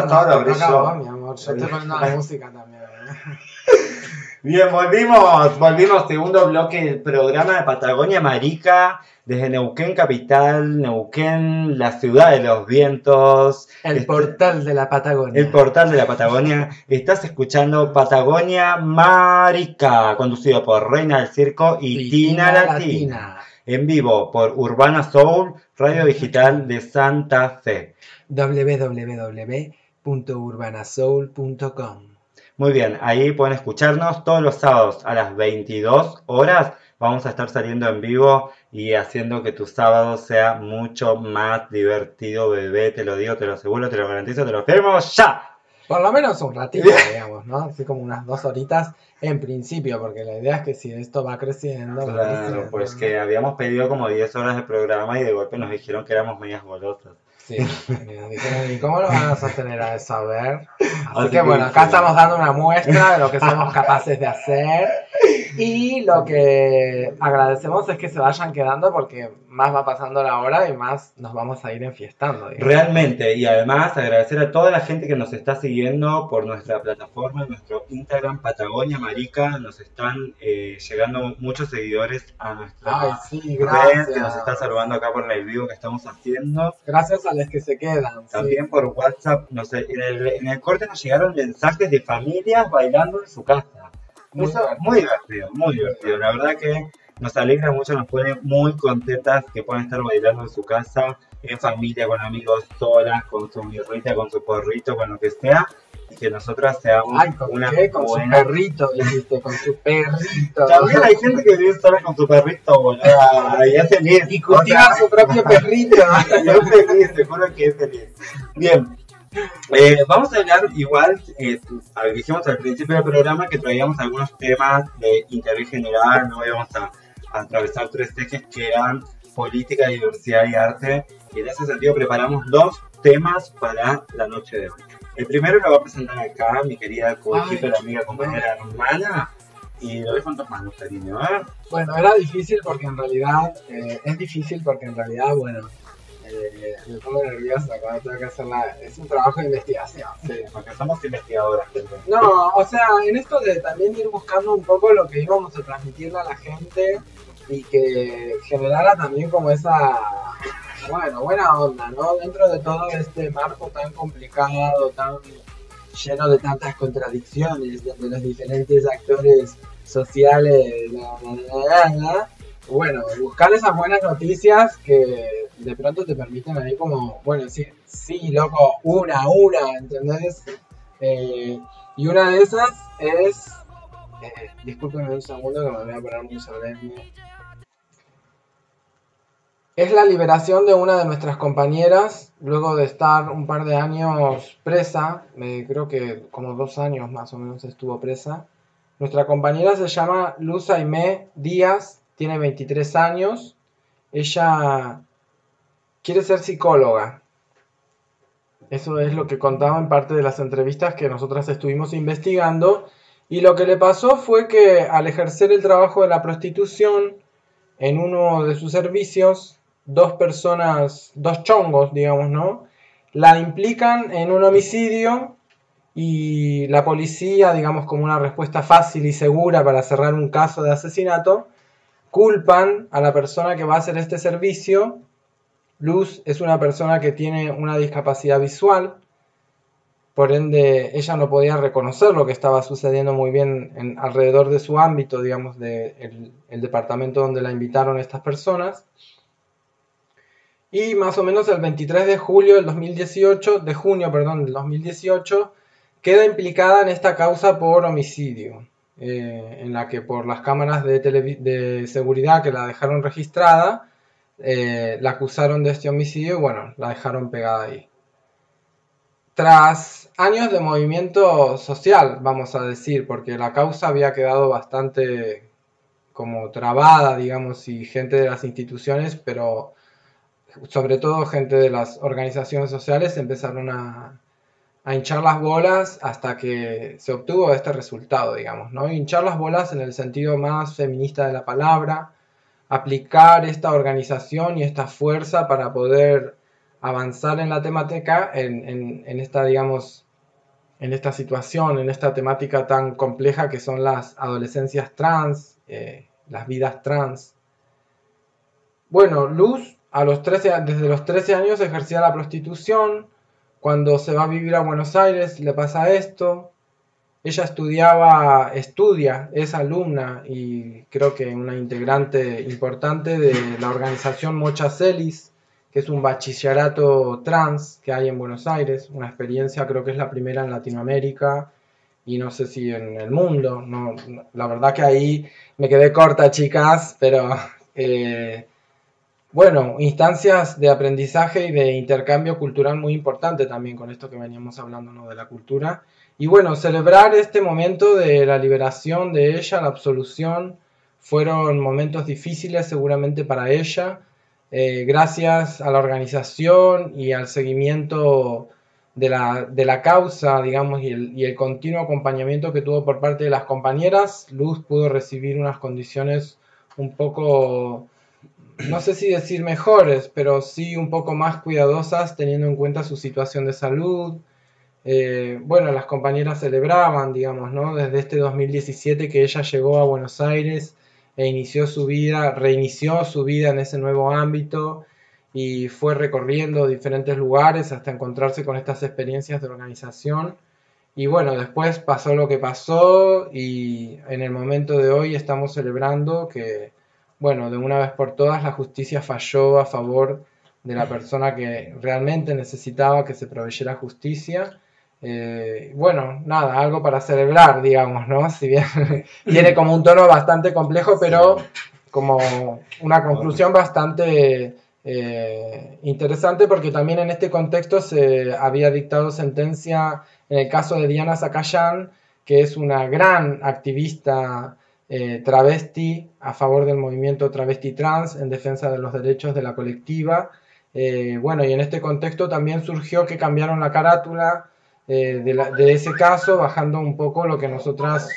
El bloque No, pasado no, lo abrí te toca a yo. vos, mi amor. Yo estoy poniendo la música también. Bien, volvimos, volvimos, segundo bloque del programa de Patagonia Marica, desde Neuquén Capital, Neuquén, la ciudad de los vientos, El Este- portal de la Patagonia. el portal de la Patagonia. Estás escuchando Patagonia Marica, conducido por Reina del Circo y, Tina, Latina. En vivo por Urbana Soul, radio digital de Santa Fe. www.urbanasoul.com Muy bien, ahí pueden escucharnos todos los sábados a las 22 horas. Vamos a estar saliendo en vivo y haciendo que tu sábado sea mucho más divertido, bebé. Te lo digo, te lo aseguro, te lo garantizo, te lo firmo ya. Por lo menos un ratito, digamos, ¿no? Así como unas dos horitas en principio, porque la idea es que si esto va creciendo, va Claro, creciendo. pues que habíamos pedido como 10 horas de programa y de golpe nos dijeron que éramos medias golosas. Sí, y nos dijeron, ¿y cómo lo van a sostener a eso? A ver. Así, Así que que bueno, acá estamos dando una muestra de lo que somos capaces de hacer. Y lo que agradecemos es que se vayan quedando porque más va pasando la hora y más nos vamos a ir enfiestando. digamos. Realmente, y además agradecer a toda la gente que nos está siguiendo por nuestra plataforma, nuestro Instagram Patagonia Marica, nos están eh, llegando muchos seguidores a nuestra Ay, sí, red, que nos está saludando acá por el vivo que estamos haciendo. Gracias a los que se quedan. sí. También por WhatsApp, no sé, en el, en el corte nos llegaron mensajes de familias bailando en su casa. Muy muy divertido, muy divertido. La verdad que nos alegra mucho, nos pone muy contentas que puedan estar bailando en su casa, en familia, con amigos, solas, con su birrita, con su porrito, con lo que sea. que nosotras seamos Ay, ¿con una qué? Con su buena... perrito, dijiste, con su perrito. También hay gente que vive sola con su perrito, boludo. Y es feliz. Y cultiva su propio perrito. es feliz, te juro que es feliz. Bien. Eh, vamos a hablar igual, eh, dijimos al principio del programa, que traíamos algunos temas de interés general, no íbamos a, a atravesar tres ejes que eran política, diversidad y arte, y en ese sentido preparamos dos temas para la noche de hoy. El primero lo va a presentar acá mi querida coequiper, amiga, compañera, hermana, y lo dejo en tus manos, cariño, ¿eh? Bueno, era difícil porque en realidad, eh, es difícil porque en realidad, bueno, eh, me pongo nerviosa cuando tengo que hacer la... Es un trabajo de investigación. Sí, porque somos investigadoras, gente. No, o sea, en esto de también ir buscando un poco lo que íbamos a transmitirle a la gente y que generara también como esa, bueno, buena onda, ¿no? Dentro de todo este marco tan complicado, tan lleno de tantas contradicciones, donde los diferentes actores sociales, la, la, la, la, bueno, buscar esas buenas noticias que de pronto te permiten ahí como, bueno, sí, sí, loco, una, una, ¿entendés? Eh, y una de esas es, eh, un segundo que me voy a poner muy solemne. Es la liberación de una de nuestras compañeras luego de estar un par de años presa, eh, creo que como dos años más o menos estuvo presa. Nuestra compañera se llama Luz Aimé Díaz, tiene 23 años. Ella quiere ser psicóloga. Eso es lo que contaba en parte de las entrevistas que nosotras estuvimos investigando. Y lo que le pasó fue que al ejercer el trabajo de la prostitución en uno de sus servicios, dos personas, dos chongos, digamos, ¿no? La implican en un homicidio y la policía, digamos, como una respuesta fácil y segura para cerrar un caso de asesinato, culpan a la persona que va a hacer este servicio. Luz es una persona que tiene una discapacidad visual, por ende ella no podía reconocer lo que estaba sucediendo muy bien en, alrededor de su ámbito, digamos, del de el departamento donde la invitaron estas personas. Y más o menos el 23 de julio del 2018, de junio, perdón, del 2018, queda implicada en esta causa por homicidio, eh, en la que por las cámaras de, de, seguridad que la dejaron registrada, eh, la acusaron de este homicidio y bueno, la dejaron pegada ahí. Tras años de movimiento social, vamos a decir, porque la causa había quedado bastante como trabada, digamos, y gente de las instituciones, pero sobre todo gente de las organizaciones sociales empezaron a, a, hinchar las bolas hasta que se obtuvo este resultado, digamos, ¿no? Hinchar las bolas en el sentido más feminista de la palabra, aplicar esta organización y esta fuerza para poder avanzar en la temática, en, en, esta, digamos, en esta situación, en esta temática tan compleja que son las adolescencias trans, eh, las vidas trans. Bueno, Luz a los 13, desde los 13 años ejercía la prostitución. Cuando se va a vivir a Buenos Aires le pasa esto. Ella estudiaba, estudia, es alumna y creo que una integrante importante de la organización Mocha Celis, que es un bachillerato trans que hay en Buenos Aires, una experiencia creo que es la primera en Latinoamérica y no sé si en el mundo, no, la verdad que ahí me quedé corta chicas, pero eh, bueno, instancias de aprendizaje y de intercambio cultural muy importante también con esto que veníamos hablando de la cultura. Y bueno, celebrar este momento de la liberación de ella, la absolución, fueron momentos difíciles seguramente para ella, eh, gracias a la organización y al seguimiento de la, de la causa, digamos, y el, y el, continuo acompañamiento que tuvo por parte de las compañeras, Luz pudo recibir unas condiciones un poco, no sé si decir mejores, pero sí un poco más cuidadosas teniendo en cuenta su situación de salud. Eh, bueno, las compañeras celebraban, digamos, ¿no? Desde este 2017 que ella llegó a Buenos Aires e inició su vida, reinició su vida en ese nuevo ámbito y fue recorriendo diferentes lugares hasta encontrarse con estas experiencias de organización. Y bueno, después pasó lo que pasó y en el momento de hoy estamos celebrando que, bueno, de una vez por todas la justicia falló a favor de la persona que realmente necesitaba que se proveyera justicia. eh, bueno, nada, algo para celebrar, digamos, ¿no? Si bien tiene como un tono bastante complejo, pero como una conclusión bastante eh, interesante porque también en este contexto se había dictado sentencia en el caso de Diana Zacayán, que es una gran activista eh, travesti a favor del movimiento travesti trans en defensa de los derechos de la colectiva. Eh, bueno, y en este contexto también surgió que cambiaron la carátula eh, de, de ese caso, bajando un poco lo que nosotras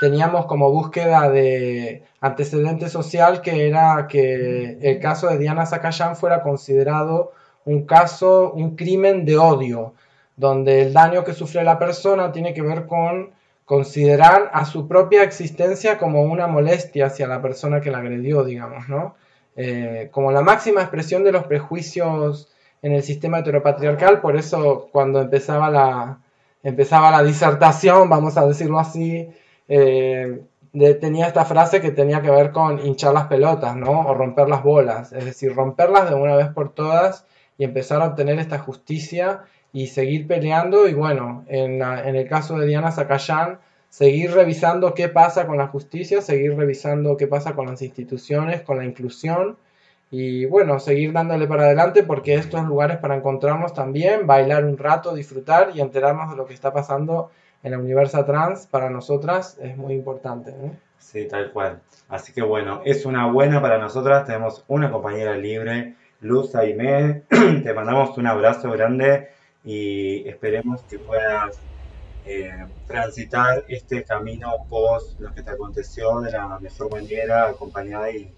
teníamos como búsqueda de antecedente social, que era que el caso de Diana Zacayán fuera considerado un caso, un crimen de odio, donde el daño que sufre la persona tiene que ver con considerar a su propia existencia como una molestia hacia la persona que la agredió, digamos, ¿no? Eh, como la máxima expresión de los prejuicios en el sistema heteropatriarcal, por eso cuando empezaba la, empezaba la disertación, vamos a decirlo así, eh, tenía esta frase que tenía que ver con hinchar las pelotas, ¿no? O romper las bolas, es decir, romperlas de una vez por todas y empezar a obtener esta justicia y seguir peleando y bueno, en, el caso de Diana Zacayán, seguir revisando qué pasa con la justicia, seguir revisando qué pasa con las instituciones, con la inclusión y bueno, seguir dándole para adelante porque estos lugares para encontrarnos también, bailar un rato, disfrutar y enterarnos de lo que está pasando en la Universa Trans para nosotras es muy importante. ¿no? Sí, tal cual. Así que bueno, es una buena para nosotras. Tenemos una compañera libre, Luz Aimé. Te mandamos un abrazo grande y esperemos que puedas eh, transitar este camino post lo que te aconteció de la mejor manera, acompañada y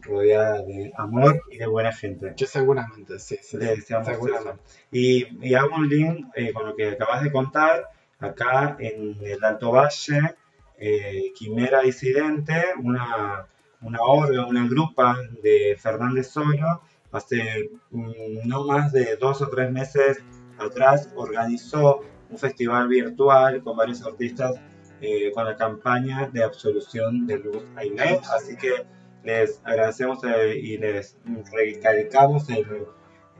rodeada de amor y de buena gente. Yo seguramente, sí, sí, seguramente. Y, y hago un link eh, con lo que acabas de contar. Acá en el Alto Valle, eh, Quimera Disidente, una, una orga, una grupa de Fernández Soro, hace mm, no más de dos o tres meses atrás organizó un festival virtual con varios artistas eh, con la campaña de absolución de Luz Aimé. Así que les agradecemos eh, y les recalcamos el,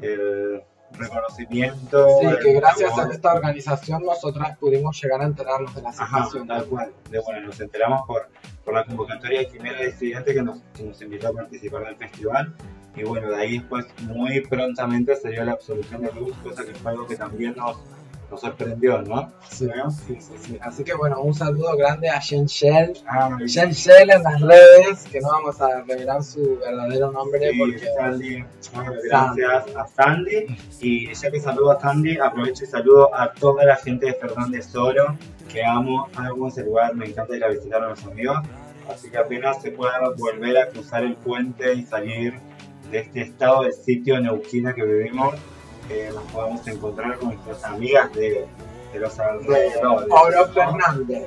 el reconocimiento. Sí, que gracias amor. a esta organización nosotras pudimos llegar a enterarnos de la situación. tal cual. De, bueno, nos enteramos por, por la convocatoria de Quimera Disidente que nos, que nos invitó a participar del festival. Y bueno, de ahí después muy prontamente se dio la absolución de luz, cosa que fue algo que también nos, nos sorprendió, ¿no? Sí, sí, sí, sí. Así que bueno, un saludo grande a Jen Shell. Ah, Jen Shell en las redes, que no vamos a revelar su verdadero nombre Sí, porque... Sandy, bueno, gracias a Sandy. Y ya que saludo a Sandy, aprovecho y saludo a toda la gente de Fernández Oro, que amo, amo ese lugar, me encanta ir a visitar a los amigos. Así que apenas se pueda volver a cruzar el puente y salir de este estado de sitio neuquina que vivimos, eh, nos podamos encontrar con nuestras amigas de, de los alrededores. Oro Fernández.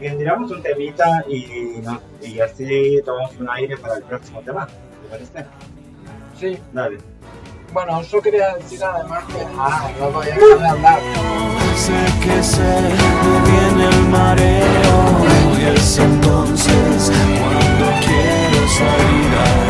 Bien, tiramos un temita y, no- y así tomamos un aire para el próximo tema. ¿Te parece? Sí, Dale. bueno, yo quería decir además que... Ah, no voy a dejar de hablar. Sé que se viene el mareo y es entonces cuando quiero salir a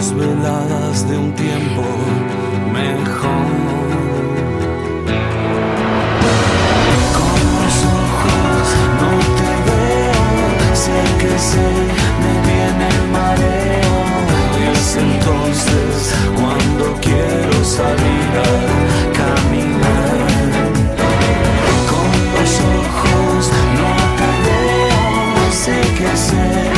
desveladas de un tiempo mejor. Con los ojos no te veo, sé que sé, me viene mareo. Es entonces cuando quiero salir a caminar. Con los ojos no te veo, sé que sé.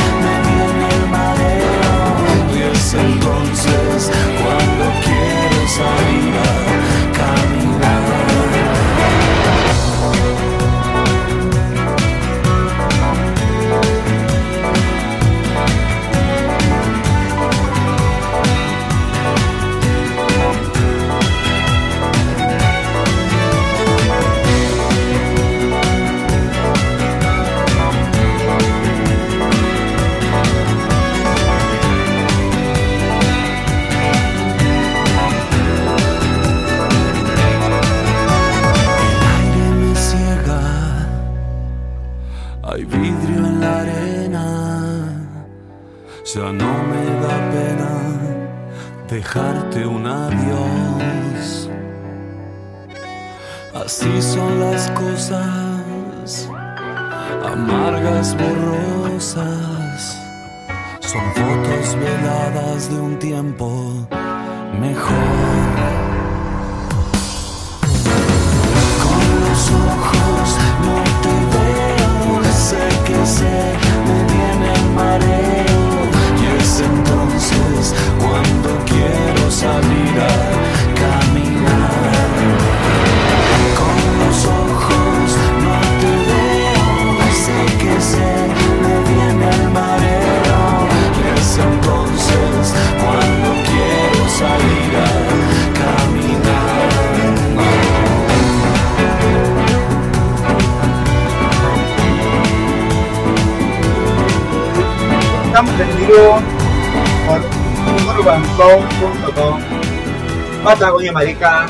Así son las cosas, amargas, borrosas. Son fotos veladas de un tiempo mejor. Con los ojos no te veo, sé que se me viene el mareo. Y es entonces cuando quiero salir Patagonia Marica,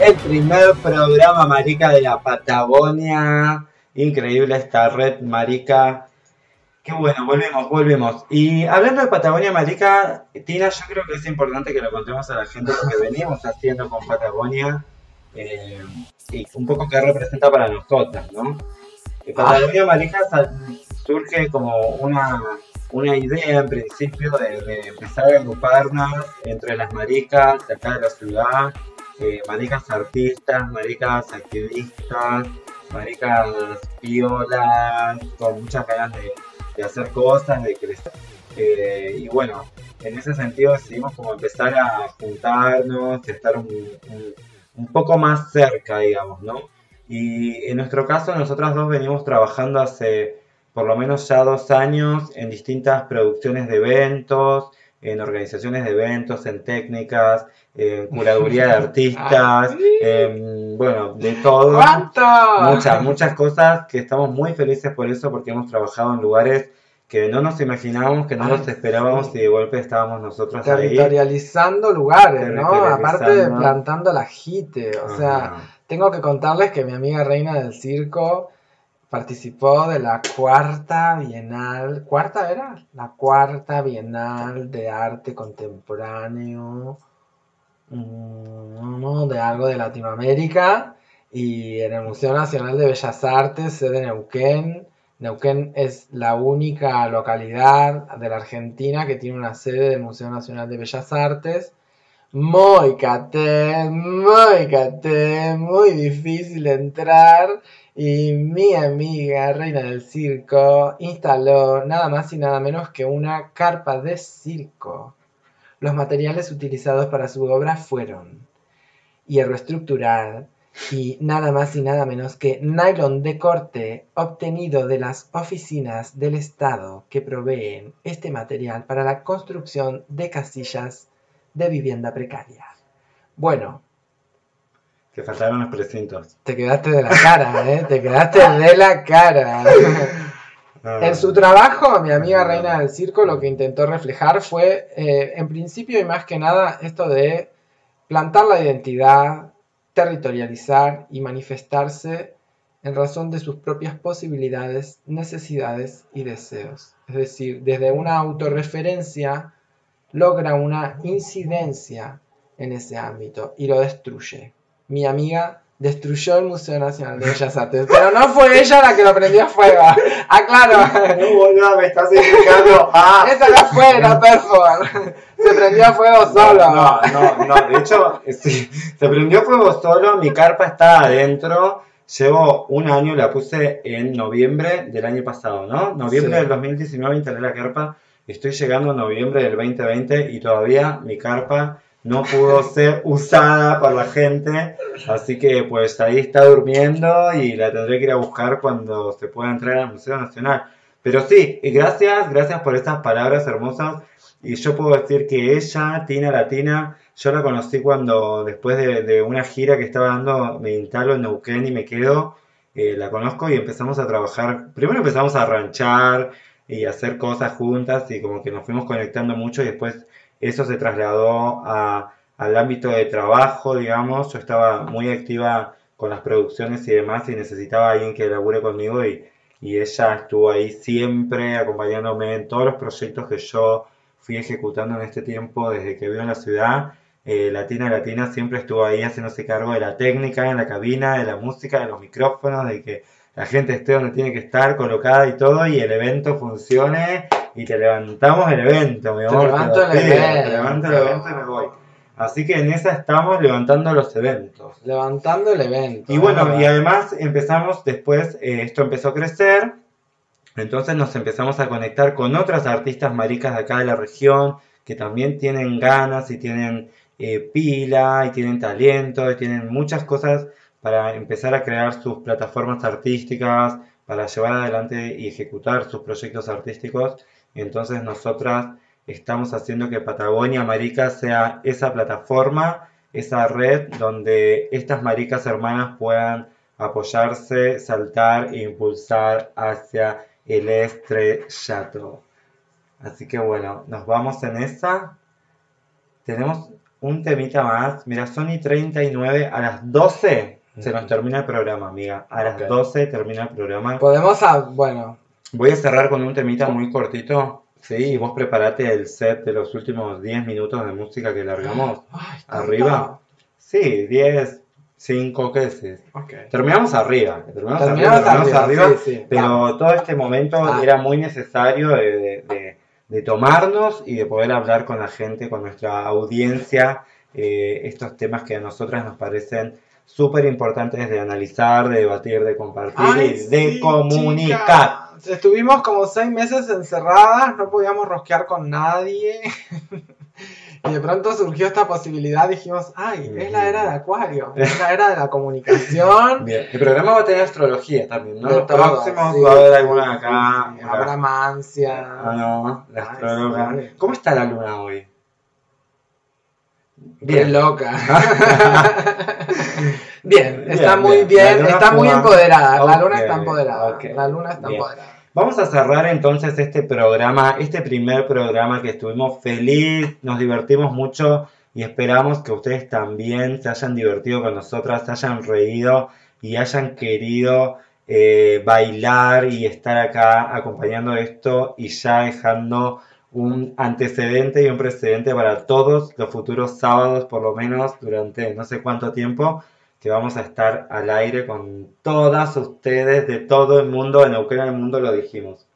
el primer programa marica de la Patagonia. Increíble esta red marica. Qué bueno, volvemos, volvemos. Y hablando de Patagonia Marica, Tina, yo creo que es importante que lo contemos a la gente lo que venimos haciendo con Patagonia eh, y un poco qué representa para nosotras, ¿no? Eh, Patagonia Marica surge como una, una idea en principio de, empezar a agruparnos entre las maricas de acá de la ciudad, eh, maricas artistas, maricas activistas, maricas piolas, con muchas ganas de, de hacer cosas, de crecer. Eh, y bueno, en ese sentido decidimos como empezar a juntarnos, estar un, un- un poco más cerca, digamos, ¿no? Y en nuestro caso, nosotras dos venimos trabajando hace por lo menos ya dos años en distintas producciones de eventos, en organizaciones de eventos, en técnicas, en curaduría de artistas, en, bueno, de todo. ¿Cuánto? Muchas, muchas cosas que estamos muy felices por eso, porque hemos trabajado en lugares que no nos imaginábamos, que no Ay, los esperábamos y de golpe estábamos nosotros ahí. Territorializando lugares, ¿no? Aparte de plantando la jite. O sea, tengo que contarles que mi amiga Reina del Circo participó de la cuarta bienal. ¿Cuarta era? La cuarta bienal de arte contemporáneo. mm, de algo de Latinoamérica. Y en el Museo Nacional de Bellas Artes, sede Neuquén. Neuquén es la única localidad de la Argentina que tiene una sede del Museo Nacional de Bellas Artes. Muy caté, muy muy difícil entrar. Y mi amiga, reina del circo, instaló nada más y nada menos que una carpa de circo. Los materiales utilizados para su obra fueron hierro estructural y nada más y nada menos que nylon de corte obtenido de las oficinas del Estado que proveen este material para la construcción de casillas de vivienda precaria. Bueno, Que faltaron los precintos. te quedaste de la cara, ¿eh? Te quedaste de la cara. En su trabajo, mi amiga Reina del Circo lo que intentó reflejar fue, eh, en principio y más que nada, esto de plantar la identidad, territorializar y manifestarse en razón de sus propias posibilidades, necesidades y deseos. Es decir, desde una autorreferencia logra una incidencia en ese ámbito y lo destruye. Mi amiga destruyó el Museo Nacional de Bellas Artes, pero no fue ella la que lo prendió a fuego. Aclaro. No, boludo, me estás indicando. Ah, Esa no fue la perfor. Se prendió a fuego solo. No, no, no, de hecho, sí, se prendió fuego solo, mi carpa está adentro. Llevo un año, la puse en noviembre del año pasado, ¿no? Noviembre Sí. del 2019 instalé la carpa. Estoy llegando a noviembre del 2020 y todavía mi carpa no pudo ser usada por la gente. Así que pues ahí está durmiendo y la tendré que ir a buscar cuando se pueda entrar al Museo Nacional. Pero sí, y gracias, gracias por estas palabras hermosas. Y yo puedo decir que ella, Tina Latina, yo la conocí cuando después de, de una gira que estaba dando, me instalo en Neuquén y me quedo, eh, la conozco y empezamos a trabajar. Primero empezamos a ranchar y hacer cosas juntas y como que nos fuimos conectando mucho y después eso se trasladó a, al ámbito de trabajo, digamos. Yo estaba muy activa con las producciones y demás y necesitaba alguien que labure conmigo y, y ella estuvo ahí siempre acompañándome en todos los proyectos que yo fui ejecutando en este tiempo desde que vivo en la ciudad. Eh, Latina Latina siempre estuvo ahí haciéndose cargo de la técnica en la cabina, de la música, de los micrófonos, de que la gente esté donde tiene que estar colocada y todo y el evento funcione y te levantamos el evento, mi Te amor. levanto lo el pido, evento. Te levanto el evento y me voy. Así que en esa estamos levantando los eventos. Levantando el evento. Y bueno, ¿verdad? y además empezamos después, eh, esto empezó a crecer, entonces nos empezamos a conectar con otras artistas maricas de acá de la región que también tienen ganas y tienen eh, pila y tienen talento y tienen muchas cosas para empezar a crear sus plataformas artísticas, para llevar adelante y ejecutar sus proyectos artísticos. Entonces nosotras estamos haciendo que Patagonia Marica sea esa plataforma, esa red donde estas maricas hermanas puedan apoyarse, saltar e impulsar hacia el estrellato. Así que bueno, nos vamos en esa. Tenemos un temita más. Mira, son y 39 a las 12 se nos termina el programa, amiga. A las Ok. 12 termina el programa. Podemos, a- bueno, Voy a cerrar con un temita muy cortito. Sí, y vos preparate el set de los últimos 10 minutos de música que largamos arriba. Sí, 10, 5, ¿qué decís? Ok. Terminamos arriba, terminamos, Terminamos arriba, terminamos arriba, arriba, sí, sí, pero vamos. todo este momento Ah. era muy necesario de, de- de- de tomarnos y de poder hablar con la gente, con nuestra audiencia, eh, estos temas que a nosotras nos parecen súper importantes de analizar, de debatir, de compartir Ay, y de sí, comunicar. chica. Estuvimos como seis meses encerradas, no podíamos rosquear con nadie. y de pronto surgió esta posibilidad, dijimos, ay, es la era de Acuario, es la era de la comunicación. Bien, el programa va a tener astrología también, ¿no? Los próximos sí, va a haber alguna acá. sí, Habrá mancia. Ah, no, la Ay, astróloga. sí. ¿Cómo está la luna hoy? Bien loca. bien, está Bien, muy bien. está muy empoderada. La luna está empoderada. La luna está bien. empoderada. Vamos a cerrar entonces este programa, este primer programa que estuvimos feliz, nos divertimos mucho y esperamos que ustedes también se hayan divertido con nosotras, se hayan reído y hayan querido eh, bailar y estar acá acompañando esto y ya dejando un antecedente y un precedente para todos los futuros sábados, por lo menos durante no sé cuánto tiempo, que vamos a estar al aire con todas ustedes de todo el mundo, en Neuquén el mundo lo dijimos.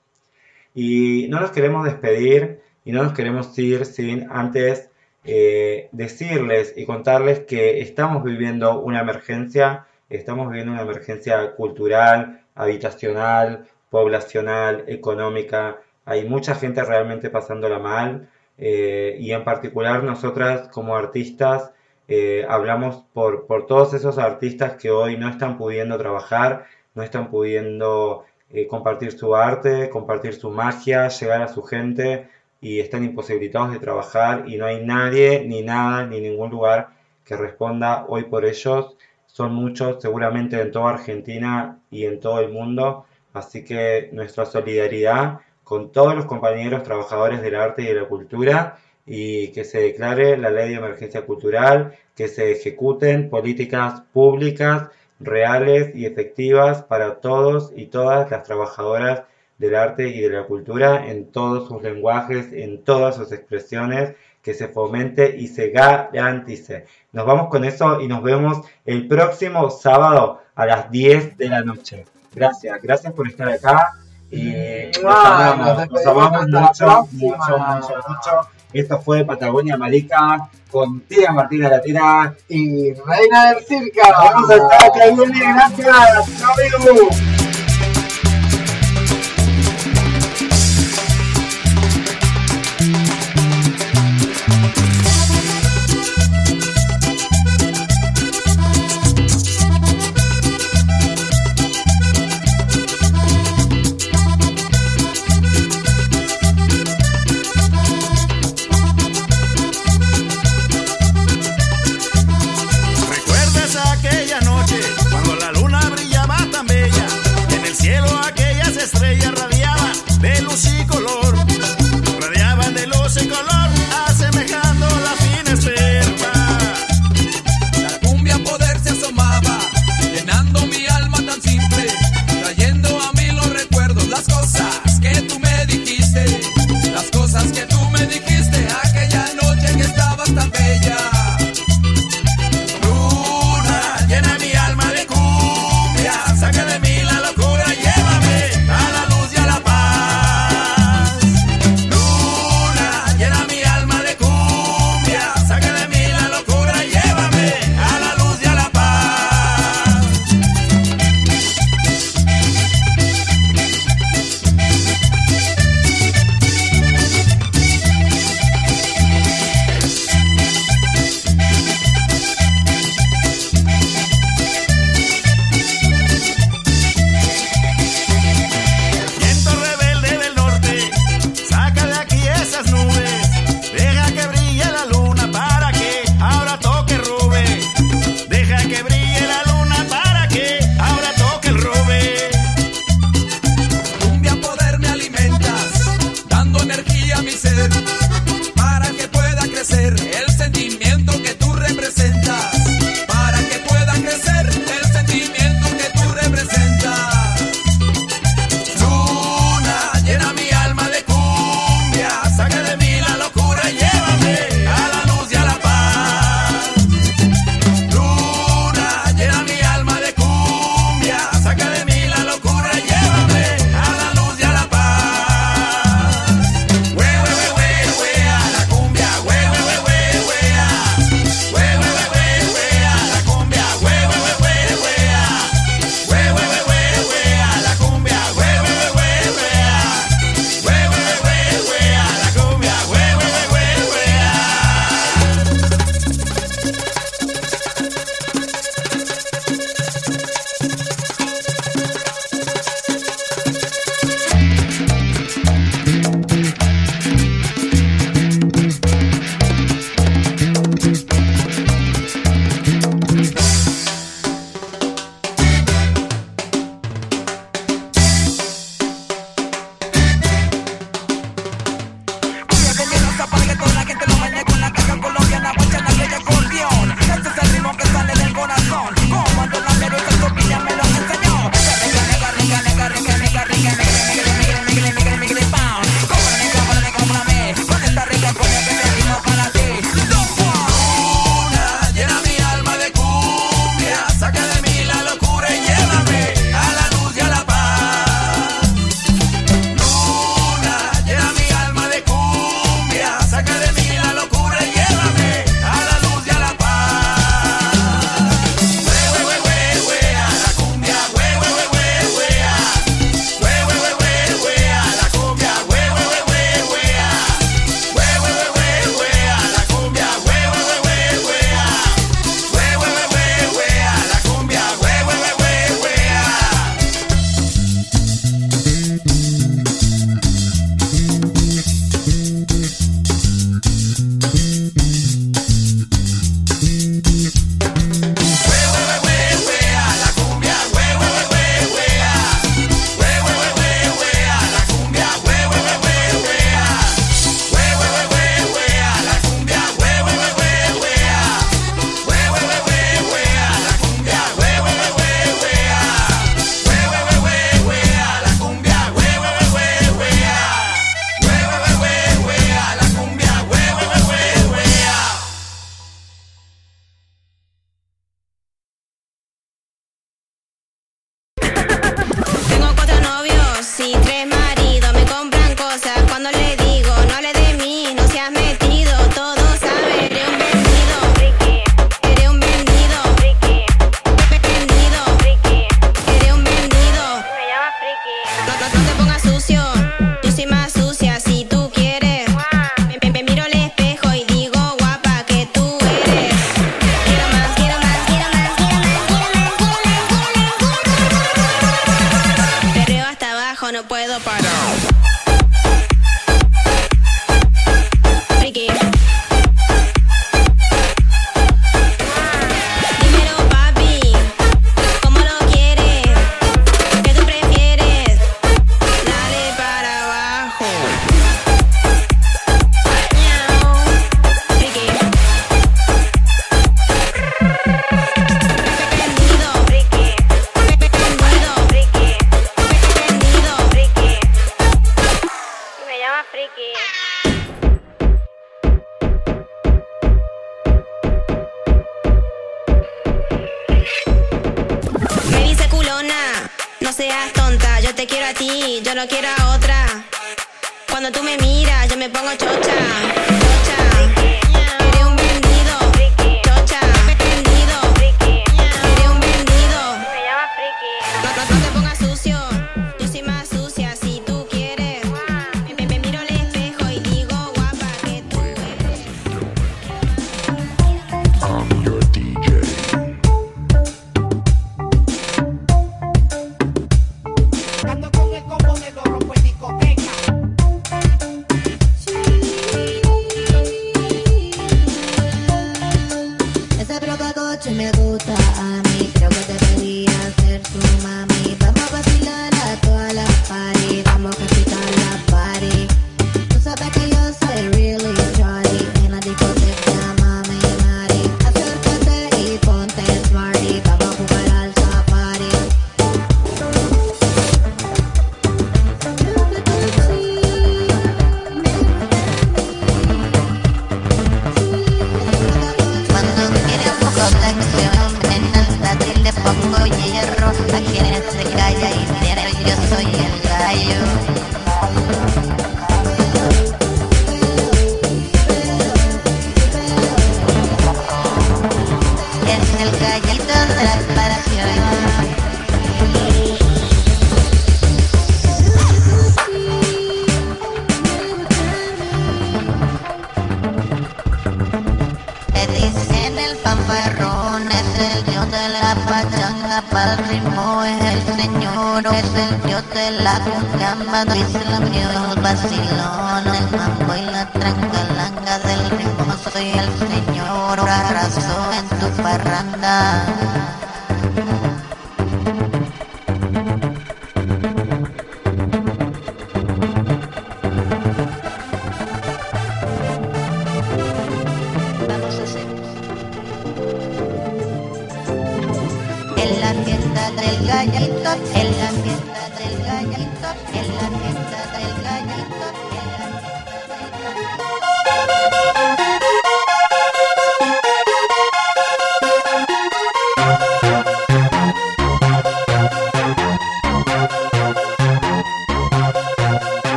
Y no nos queremos despedir y no nos queremos ir sin antes eh, decirles y contarles que estamos viviendo una emergencia, estamos viviendo una emergencia cultural, habitacional, poblacional, económica. Hay mucha gente realmente pasándola mal eh, y en particular nosotras como artistas eh, hablamos por, por todos esos artistas que hoy no están pudiendo trabajar, no están pudiendo eh, compartir su arte, compartir su magia, llegar a su gente y están imposibilitados de trabajar y no hay nadie, ni nada, ni ningún lugar que responda hoy por ellos. Son muchos, seguramente en toda Argentina y en todo el mundo. Así que nuestra solidaridad con todos los compañeros trabajadores del arte y de la cultura y que se declare la ley de emergencia cultural, que se ejecuten políticas públicas reales y efectivas para todos y todas las trabajadoras del arte y de la cultura en todos sus lenguajes, en todas sus expresiones, que se fomente y se garantice. Nos vamos con eso y nos vemos el próximo sábado a las 10 de la noche. Gracias, gracias por estar acá y los Mua, amamos, nos los amamos mucho, mucho, mucho, mucho. Esto fue Patagonia Marica con Tía Martina Latina y Reina del Circo. Vamos a estar gracias. Chao,